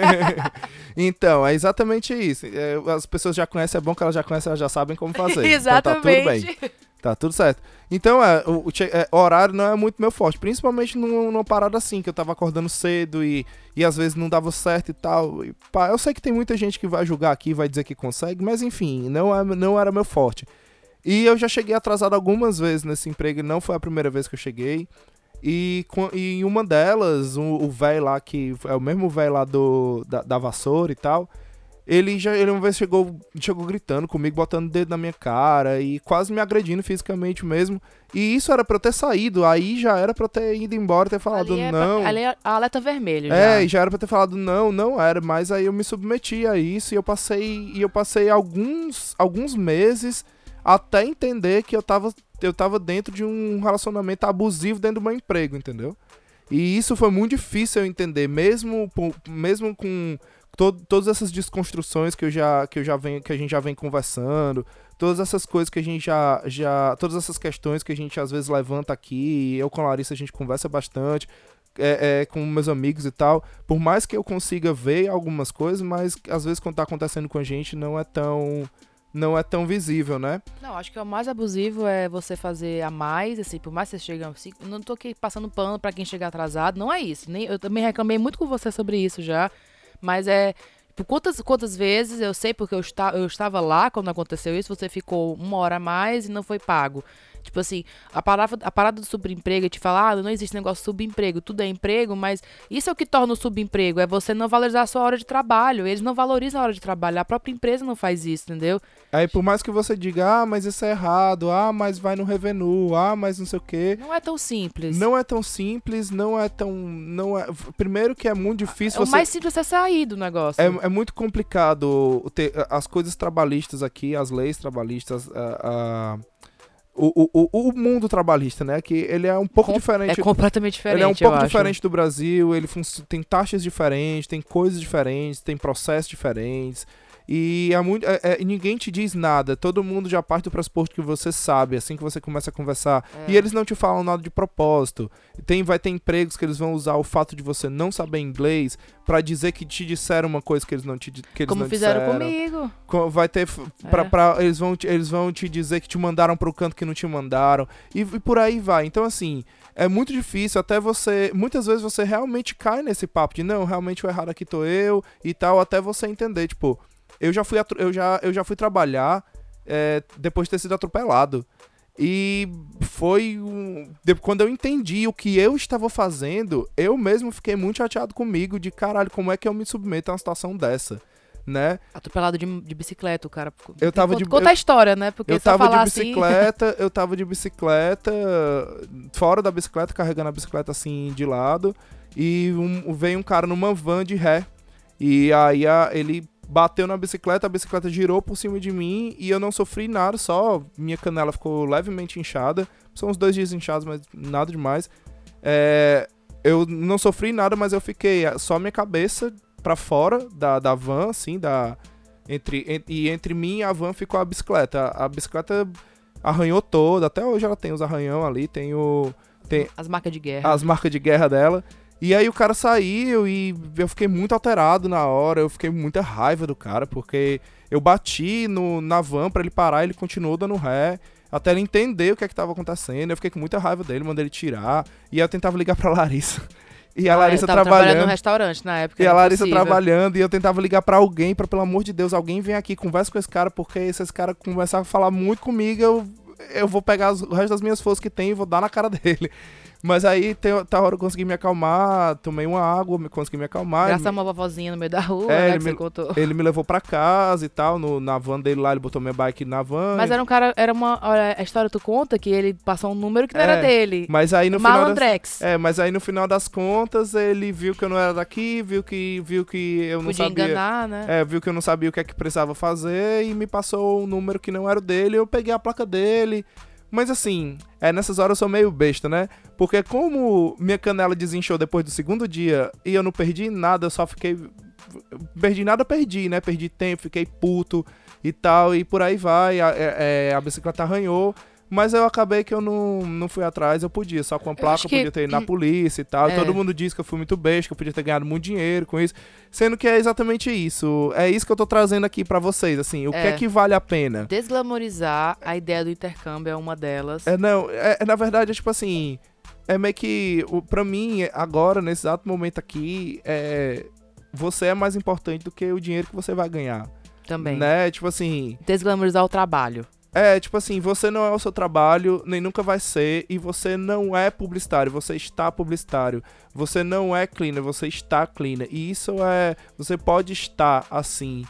então, é exatamente isso. É, as pessoas já conhecem, é bom que elas já conhecem, elas já sabem como fazer. exatamente. Então tá tudo bem. Tá tudo certo. Então, é, o, é, horário não é muito meu forte, principalmente numa, numa, parada assim, que eu tava acordando cedo e, e às vezes não dava certo e tal. E, pá, eu sei que tem muita gente que vai julgar aqui, vai dizer que consegue, mas enfim, não, é, não era meu forte. E eu já cheguei atrasado algumas vezes nesse emprego, não foi a primeira vez que eu cheguei. E, e uma delas, o, velho lá, que é o mesmo velho lá do, da, da, vassoura e tal, ele já ele uma vez chegou, chegou gritando comigo, botando o dedo na minha cara e quase me agredindo fisicamente mesmo. E isso era pra eu ter saído, aí já era pra eu ter ido embora, ter falado ali é, não. Ali é alerta vermelho já. É, e já era pra ter falado não, não era, mas aí eu me submeti a isso e eu passei e eu passei alguns alguns meses até entender que eu tava eu tava dentro de um relacionamento abusivo dentro do meu emprego, entendeu? E isso foi muito difícil eu entender, mesmo mesmo com to todas essas desconstruções que eu já que eu já venho que a gente já vem conversando, todas essas coisas que a gente já já todas essas questões que a gente às vezes levanta aqui, eu com a Larissa a gente conversa bastante. É, é, com meus amigos e tal, por mais que eu consiga ver algumas coisas, mas às vezes quando tá acontecendo com a gente não é tão não é tão visível, né? Não, acho que o mais abusivo é você fazer a mais, assim, por mais que você chegue assim, não tô aqui passando pano para quem chegar atrasado, não é isso. Nem, eu também reclamei muito com você sobre isso já. Mas é. Por quantas, quantas vezes eu sei, porque eu, eu estava lá quando aconteceu isso, você ficou uma hora a mais e não foi pago. Tipo assim, a, palavra, a parada do subemprego é te falar, ah, não existe negócio de subemprego, tudo é emprego, mas isso é o que torna o subemprego, é você não valorizar a sua hora de trabalho. Eles não valorizam a hora de trabalho, a própria empresa não faz isso, entendeu? Aí por mais que você diga, ah, mas isso é errado, ah, mas vai no revenue, ah, mas não sei o quê. Não é tão simples. Não é tão simples, não é tão. Não é, primeiro que é muito difícil. É o mais simples é sair do negócio. É, é muito complicado ter as coisas trabalhistas aqui, as leis trabalhistas. a o, o, o mundo trabalhista, né? Que ele é um pouco Com, diferente. É completamente diferente. Ele é um pouco diferente do Brasil. Ele tem taxas diferentes, tem coisas diferentes, tem processos diferentes. E é muito, é, é, ninguém te diz nada, todo mundo já parte do pressuposto que você sabe, assim que você começa a conversar. É. E eles não te falam nada de propósito. Tem, vai ter empregos que eles vão usar o fato de você não saber inglês para dizer que te disseram uma coisa que eles não te que eles Como não fizeram disseram. comigo. Vai ter. Pra, é. pra, eles, vão, eles vão te dizer que te mandaram pro canto que não te mandaram. E, e por aí vai. Então, assim é muito difícil, até você. Muitas vezes você realmente cai nesse papo de não, realmente o errado aqui tô eu e tal, até você entender, tipo, eu já fui, eu já, eu já fui trabalhar é, depois de ter sido atropelado. E foi um... quando eu entendi o que eu estava fazendo, eu mesmo fiquei muito chateado comigo de caralho, como é que eu me submeto a uma situação dessa, né? Atropelado de, de bicicleta, o cara. Eu tava conta, de Conta a história, né? Porque eu tava de bicicleta, assim... eu tava de bicicleta, fora da bicicleta, carregando a bicicleta assim de lado, e um, veio um cara numa van de ré. E aí a, ele bateu na bicicleta, a bicicleta girou por cima de mim e eu não sofri nada, só minha canela ficou levemente inchada. São uns dois dias inchados, mas nada demais. É, eu não sofri nada, mas eu fiquei só minha cabeça para fora da, da van, assim, da. Entre, entre, e entre mim e a van ficou a bicicleta. A, a bicicleta arranhou toda, até hoje ela tem os arranhão ali, tem o. Tem as marcas de guerra. As marcas de guerra dela. E aí o cara saiu e eu fiquei muito alterado na hora, eu fiquei muita raiva do cara, porque eu bati no, na van pra ele parar e ele continuou dando ré, até ele entender o que é que tava acontecendo. Eu fiquei com muita raiva dele, mandei ele tirar, e eu tentava ligar pra Larissa. E a ah, Larissa trabalhando, trabalhando no restaurante na época. E a Larissa possível. trabalhando, e eu tentava ligar para alguém, para pelo amor de Deus, alguém vem aqui, conversa com esse cara, porque se esse cara começar a falar muito comigo, eu, eu vou pegar o resto das minhas forças que tem e vou dar na cara dele. Mas aí, tem, tá hora eu consegui me acalmar, tomei uma água, consegui me acalmar. Graças a uma vovozinha no meio da rua, é, né, ele, me, ele me levou pra casa e tal, no, na van dele lá, ele botou minha bike na van. Mas era um cara, era uma, olha, a história tu conta que ele passou um número que não é, era dele. Mas aí no final das, É, mas aí no final das contas, ele viu que eu não era daqui, viu que, viu que eu não Podia sabia... enganar, né? É, viu que eu não sabia o que é que precisava fazer e me passou um número que não era o dele, eu peguei a placa dele... Mas assim, é, nessas horas eu sou meio besta, né? Porque como minha canela desinchou depois do segundo dia e eu não perdi nada, eu só fiquei. Perdi nada, perdi, né? Perdi tempo, fiquei puto e tal, e por aí vai. A, é, é, a bicicleta arranhou. Mas eu acabei que eu não, não fui atrás, eu podia, só com a placa, eu podia ter ido na polícia e tal. É. Todo mundo diz que eu fui muito besta, que eu podia ter ganhado muito dinheiro com isso. Sendo que é exatamente isso. É isso que eu tô trazendo aqui para vocês, assim, o é. que é que vale a pena? Desglamorizar a ideia do intercâmbio é uma delas. É, não, é, é na verdade, é tipo assim, é meio que, pra mim, agora, nesse exato momento aqui, é, você é mais importante do que o dinheiro que você vai ganhar. Também. Né? Tipo assim. Desglamorizar o trabalho. É, tipo assim, você não é o seu trabalho, nem nunca vai ser, e você não é publicitário, você está publicitário. Você não é cleaner, você está cleaner. E isso é. Você pode estar assim.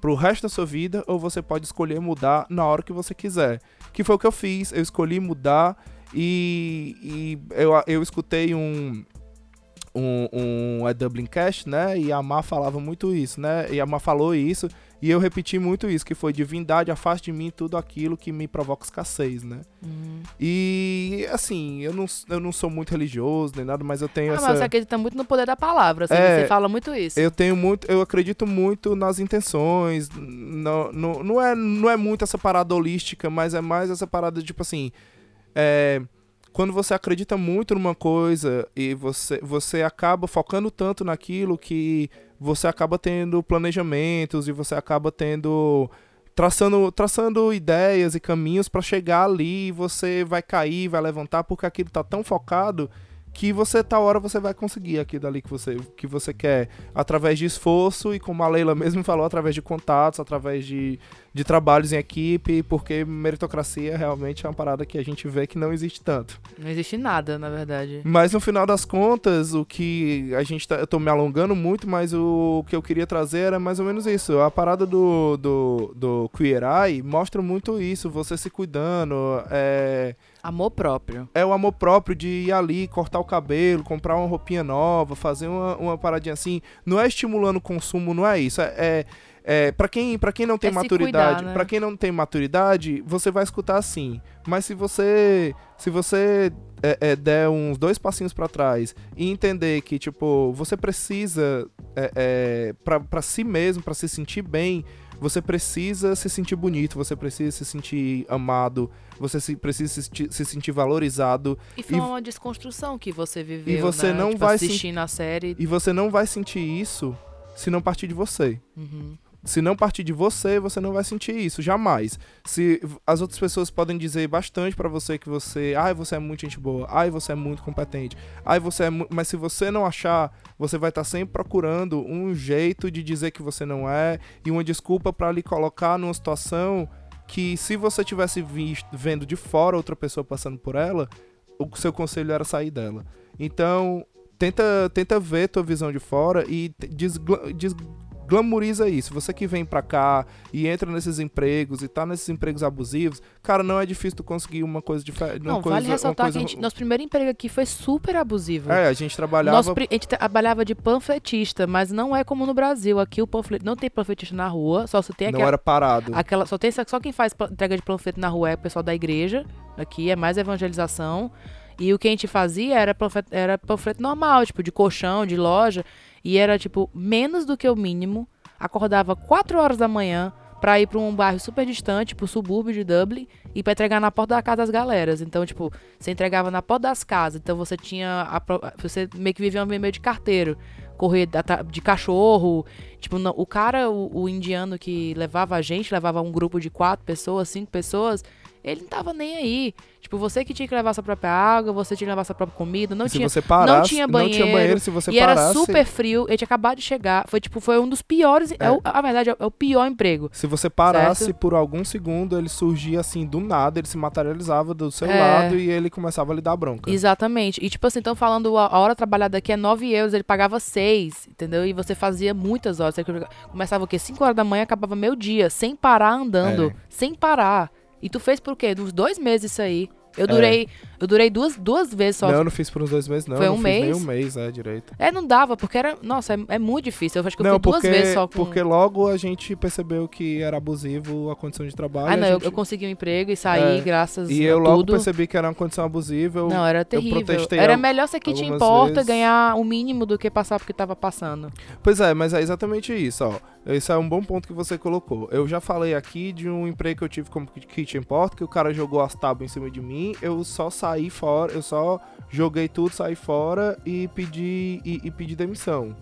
pro resto da sua vida, ou você pode escolher mudar na hora que você quiser. Que foi o que eu fiz, eu escolhi mudar e, e eu, eu escutei um, um, um é Dublin Cast, né? E a Má falava muito isso, né? E a Má falou isso, e eu repeti muito isso, que foi divindade, afaste de mim tudo aquilo que me provoca escassez, né? Uhum. E assim, eu não, eu não sou muito religioso nem nada, mas eu tenho Ah, essa. mas você acredita muito no poder da palavra, assim, É, você fala muito isso. Eu tenho muito, eu acredito muito nas intenções. Não, não, não, é, não é muito essa parada holística, mas é mais essa parada, tipo assim. É, quando você acredita muito numa coisa e você, você acaba focando tanto naquilo que você acaba tendo planejamentos e você acaba tendo. Traçando, traçando ideias e caminhos pra chegar ali e você vai cair, vai levantar, porque aquilo tá tão focado que você tal hora você vai conseguir aquilo ali que você, que você quer através de esforço e como a Leila mesmo falou através de contatos através de, de trabalhos em equipe porque meritocracia realmente é uma parada que a gente vê que não existe tanto Não existe nada, na verdade. mas no final das contas o que a gente tá, eu tô me alongando muito mas o que eu queria trazer era mais ou menos isso a parada do do, do Queer Eye mostra muito isso você se cuidando é Amor próprio. é o amor próprio de ir ali, cortar o cabelo, comprar uma roupinha nova, fazer uma, uma paradinha assim. Não é estimulando o consumo, não é isso. É, é, é para quem, pra quem não tem É maturidade, cuidar, né? para quem não tem maturidade, você vai escutar assim. Mas se você, se você é, é, der uns dois passinhos pra trás e entender que tipo você precisa é, é, para para si mesmo, pra se sentir bem, você precisa se sentir bonito, você precisa se sentir amado, você se, precisa se, se sentir valorizado E foi E- uma desconstrução que você viveu, E você né? não tipo, vai assistindo a série. e você não vai sentir isso se não partir de você. Uhum. Se não partir de você, você não vai sentir isso, jamais. Se as outras pessoas podem dizer bastante pra você que você, ai, você é muito gente boa, ai, você é muito competente, ai, você é, mu-" mas se você não achar, você vai estar sempre procurando um jeito de dizer que você não é e uma desculpa pra lhe colocar numa situação que se você tivesse visto, vendo de fora outra pessoa passando por ela, o seu conselho era sair dela. Então, tenta, tenta ver tua visão de fora e desgla- desglamoriza isso. Você que vem pra cá e entra nesses empregos e tá nesses empregos abusivos, cara, não é difícil tu conseguir uma coisa diferente. Não, coisa, vale ressaltar coisa- que a gente, nosso primeiro emprego aqui foi super abusivo. É, a gente trabalhava. Nosso a gente trabalhava de panfletista, mas não é como no Brasil. Aqui o panfleto não tem panfletista na rua, só se tem não aquela, era parado. aquela só tem só quem faz entrega de panfleto na rua é o pessoal da igreja. Aqui é mais evangelização. E o que a gente fazia era panfleto, era panfleto normal, tipo de colchão, de loja, e era tipo menos do que o mínimo. Acordava 4 horas da manhã pra ir pra um bairro super distante, pro subúrbio de Dublin, e pra entregar na porta da casa das galeras. Então, tipo, você entregava na porta das casas. Então você tinha. a você meio que vivia um meio de carteiro. Correr de cachorro. Tipo, o cara, o, o indiano que levava a gente, levava um grupo de quatro pessoas, cinco pessoas. Ele não tava nem aí. Tipo, você que tinha que levar sua própria água, você tinha que levar sua própria comida. Não se tinha parasse, tinha não tinha banheiro, banheiro se você e era parasse. super frio, ele tinha acabado de chegar. Foi tipo, foi um dos piores. É. o- a verdade, é o pior emprego. Se você parasse Certo. por algum segundo, ele surgia assim do nada, ele se materializava do seu É. lado e ele começava a lhe dar bronca. Exatamente. E tipo assim, então falando a hora trabalhada aqui é 9 euros, ele pagava 6, entendeu? E você fazia muitas horas. Você começava o quê? 5 horas da manhã, acabava meio dia, sem parar andando. É. Sem parar. E tu fez por quê? Uns dois meses isso aí. Eu É. eu durei duas, duas vezes só. Não, eu não fiz por uns dois meses, não. Foi eu um não fiz nem mês? um mês, é, direito. É, não dava, porque era. Nossa, é, é muito difícil. Eu acho que eu não, fui duas porque, vezes só com. porque logo a gente percebeu que era abusivo a condição de trabalho. Ah, não, eu, gente- eu consegui um emprego e saí É. graças E a eu logo tudo. percebi que era uma condição abusiva. Eu, Não, era terrível. protestei Era melhor ser que te importa vezes. ganhar o mínimo do que passar porque tava passando. Pois é, mas é exatamente isso, ó. Esse é um bom ponto que você colocou. Eu já falei aqui de um emprego que eu tive como kitchen port, que o cara jogou as tábuas em cima de mim, eu só saí fora, eu só joguei tudo, saí fora e pedi, e, e pedi demissão.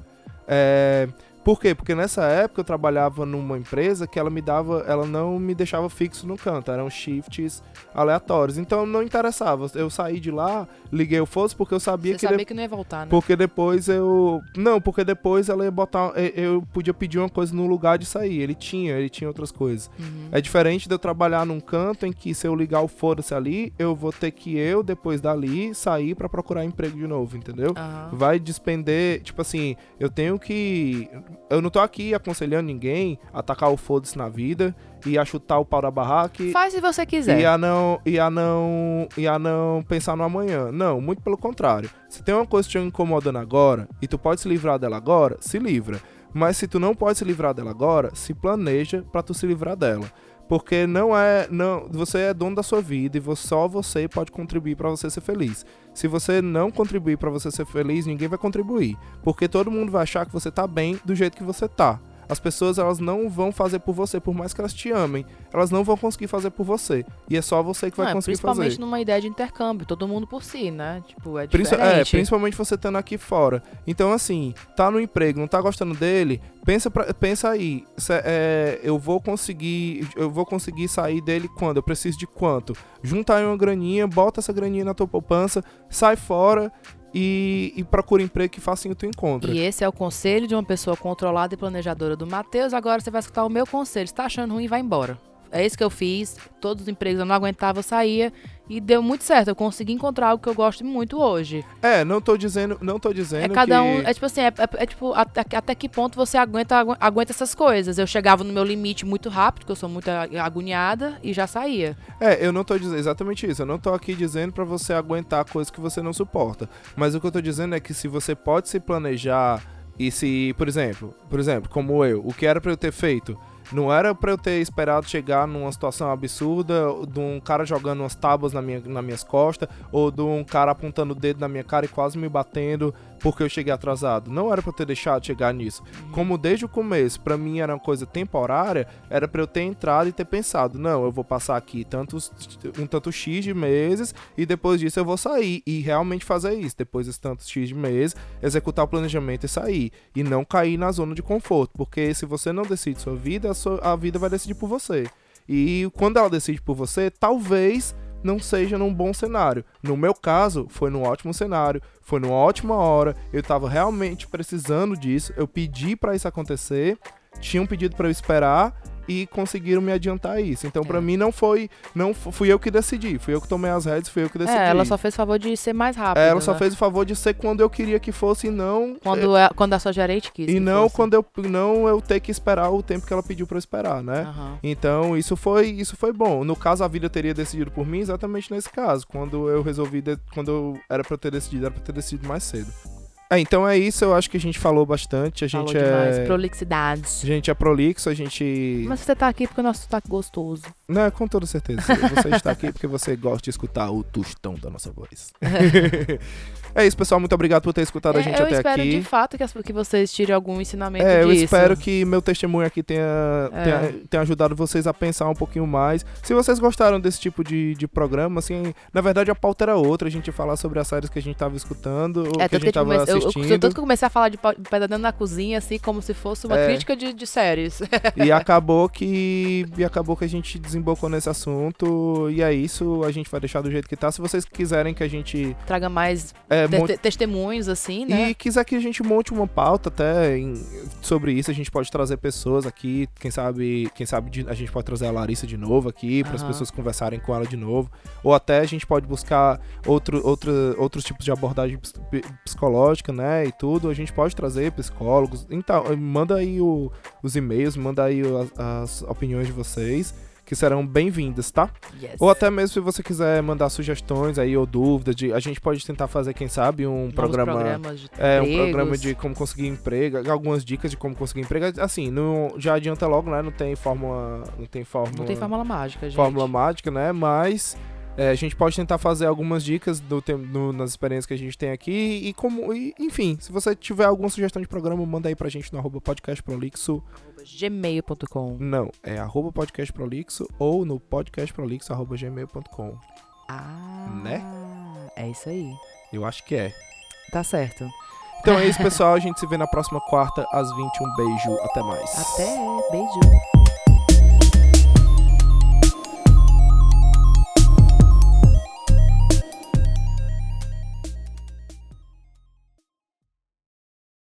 É, por quê? Porque nessa época eu trabalhava numa empresa que ela me dava, ela não me deixava fixo no canto, eram shifts aleatórios. Então não interessava. Eu saí de lá, liguei o fosse porque eu sabia Você que sabia que não ia voltar, né? porque depois eu. Não, porque depois ela ia botar. eu- podia pedir uma coisa no lugar de sair. Ele tinha, ele tinha outras coisas. Uhum. É diferente de eu trabalhar num canto em que se eu ligar o foda-se ali, eu vou ter que eu, depois dali, sair pra procurar emprego de novo, entendeu? Aham. Vai despender, tipo assim, eu tenho que. Eu não tô aqui aconselhando ninguém a tacar o foda-se na vida e a chutar o pau da barraca e, Faz se você quiser. e a não e a não e a não pensar no amanhã. Não, muito pelo contrário. Se tem uma coisa te incomodando agora e tu pode se livrar dela agora, se livra. Mas se tu não pode se livrar dela agora, se planeja pra tu se livrar dela. Porque não é, não, você é dono da sua vida e só você pode contribuir pra você ser feliz. Se você não contribuir pra você ser feliz, ninguém vai contribuir, porque todo mundo vai achar que você tá bem do jeito que você tá. As pessoas elas não vão fazer por você, por mais que elas te amem, elas não vão conseguir fazer por você. E é só você que vai Não, é, conseguir principalmente fazer. numa ideia de intercâmbio, todo mundo por si, né? Tipo, é Princi- diferente. é, principalmente você estando aqui fora. Então, assim, tá no emprego, não tá gostando dele, pensa, pra- pensa aí. se- é, eu vou conseguir. Eu vou conseguir sair dele quando? Eu preciso de quanto? Junta aí uma graninha, bota essa graninha na tua poupança, sai fora e, e procura emprego que facinho tu encontra. E esse é o conselho de uma pessoa controlada e planejadora do Matheus. Agora você vai escutar o meu conselho. Se tá achando ruim, vai embora. É isso que eu fiz. Todos os empregos eu não aguentava, eu saía. E deu muito certo. Eu consegui encontrar algo que eu gosto muito hoje. É, não tô dizendo, não tô dizendo É cada que... um. É tipo assim, é, é- é tipo, até, até que ponto você aguenta, agu- aguenta essas coisas. Eu chegava no meu limite muito rápido, porque eu sou muito agoniada, e já saía. É, eu não tô dizendo exatamente isso. Eu não tô aqui dizendo pra você aguentar coisas que você não suporta. Mas o que eu tô dizendo é que se você pode se planejar e se, por exemplo, por exemplo, como eu, o que era pra eu ter feito? Não era pra eu ter esperado chegar numa situação absurda de um cara jogando umas tábuas na minha, nas minhas costas ou de um cara apontando o dedo na minha cara e quase me batendo porque eu cheguei atrasado. Não era pra eu ter deixado chegar nisso. Como desde o começo, pra mim era uma coisa temporária, era pra eu ter entrado e ter pensado, não, eu vou passar aqui tantos, um tanto X de meses e depois disso eu vou sair e realmente fazer isso. Depois desses tantos X de meses, executar o planejamento e sair. E não cair na zona de conforto, porque se você não decide sua vida, sua- a vida vai decidir por você. E quando ela decide por você, talvez não seja num bom cenário. No meu caso, foi num ótimo cenário, foi numa ótima hora, eu tava realmente precisando disso, eu pedi pra isso acontecer, tinham pedido pra eu esperar e conseguiram me adiantar isso. Então, pra É. mim não foi, não fu- fui eu que decidi, fui eu que tomei as rédeas, fui eu que decidi. É, ela só fez favor de ser mais rápido. Ela só né? fez o favor de ser quando eu queria que fosse e não Quando, é- quando a sua gerente quis. e não fosse. quando eu não eu ter que esperar o tempo que ela pediu pra eu esperar, né? Aham. Então, isso foi, isso foi bom. No caso, a vida teria decidido por mim exatamente nesse caso. Quando eu resolvi, de- quando eu era pra eu ter decidido, era pra eu ter decidido mais cedo. É, então é isso, eu acho que a gente falou bastante. A Falou gente demais. é. Prolixidades. A gente é prolixo, a gente. Mas você tá aqui porque o nosso sotaque gostoso. Não, com toda certeza. Você está aqui porque você gosta de escutar o tostão da nossa voz. é isso, pessoal. Muito obrigado por ter escutado a É, gente eu até espero aqui. de fato que, as- que vocês tirem algum ensinamento É, eu disso. espero que meu testemunho aqui tenha, É. tenha, tenha ajudado vocês a pensar um pouquinho mais. Se vocês gostaram desse tipo de, de programa, assim, na verdade a pauta era outra, a gente ia falar sobre as séries que a gente tava escutando, ou É, que a gente tava comecei, eu, eu, assistindo. eu, tanto que eu comecei a falar de Pedaçando na Cozinha, assim, como se fosse uma É. crítica de, de séries. E acabou que. E acabou que a gente desembocou nesse assunto. E é isso, a gente vai deixar do jeito que tá. Se vocês quiserem que a gente. Traga mais É, te- monte- te- testemunhos, assim, né? E quiser que a gente monte uma pauta até em- sobre isso, a gente pode trazer pessoas aqui, quem sabe, quem sabe a gente pode trazer a Larissa de novo aqui, para as pessoas conversarem com ela de novo, ou até a gente pode buscar outro, outro, outros tipos de abordagem psicológica, né, e tudo, a gente pode trazer psicólogos, então, manda aí o- os e-mails, manda aí as, as opiniões de vocês, que serão bem-vindas, tá? Yes. Ou até mesmo se você quiser mandar sugestões aí ou dúvidas, de, a gente pode tentar fazer, quem sabe, um Novos programa é, um programa de como conseguir emprego, algumas dicas de como conseguir emprego. Assim, não, já adianta logo, né? Não tem fórmula. Não tem fórmula. Não tem fórmula mágica, gente. fórmula mágica, né? Mas é, a gente pode tentar fazer algumas dicas do, no- nas experiências que a gente tem aqui. E como. e, enfim, se você tiver alguma sugestão de programa, manda aí pra gente no arroba podcastprolixo. gmail.com. Não, é arroba podcastprolixo ou no podcastprolixo arroba gmail.com. Ah, Né? É isso aí. Eu acho que é. Tá certo. Então é isso, pessoal. A gente se vê na próxima quarta às 20. Um beijo. Até mais. Até. Beijo.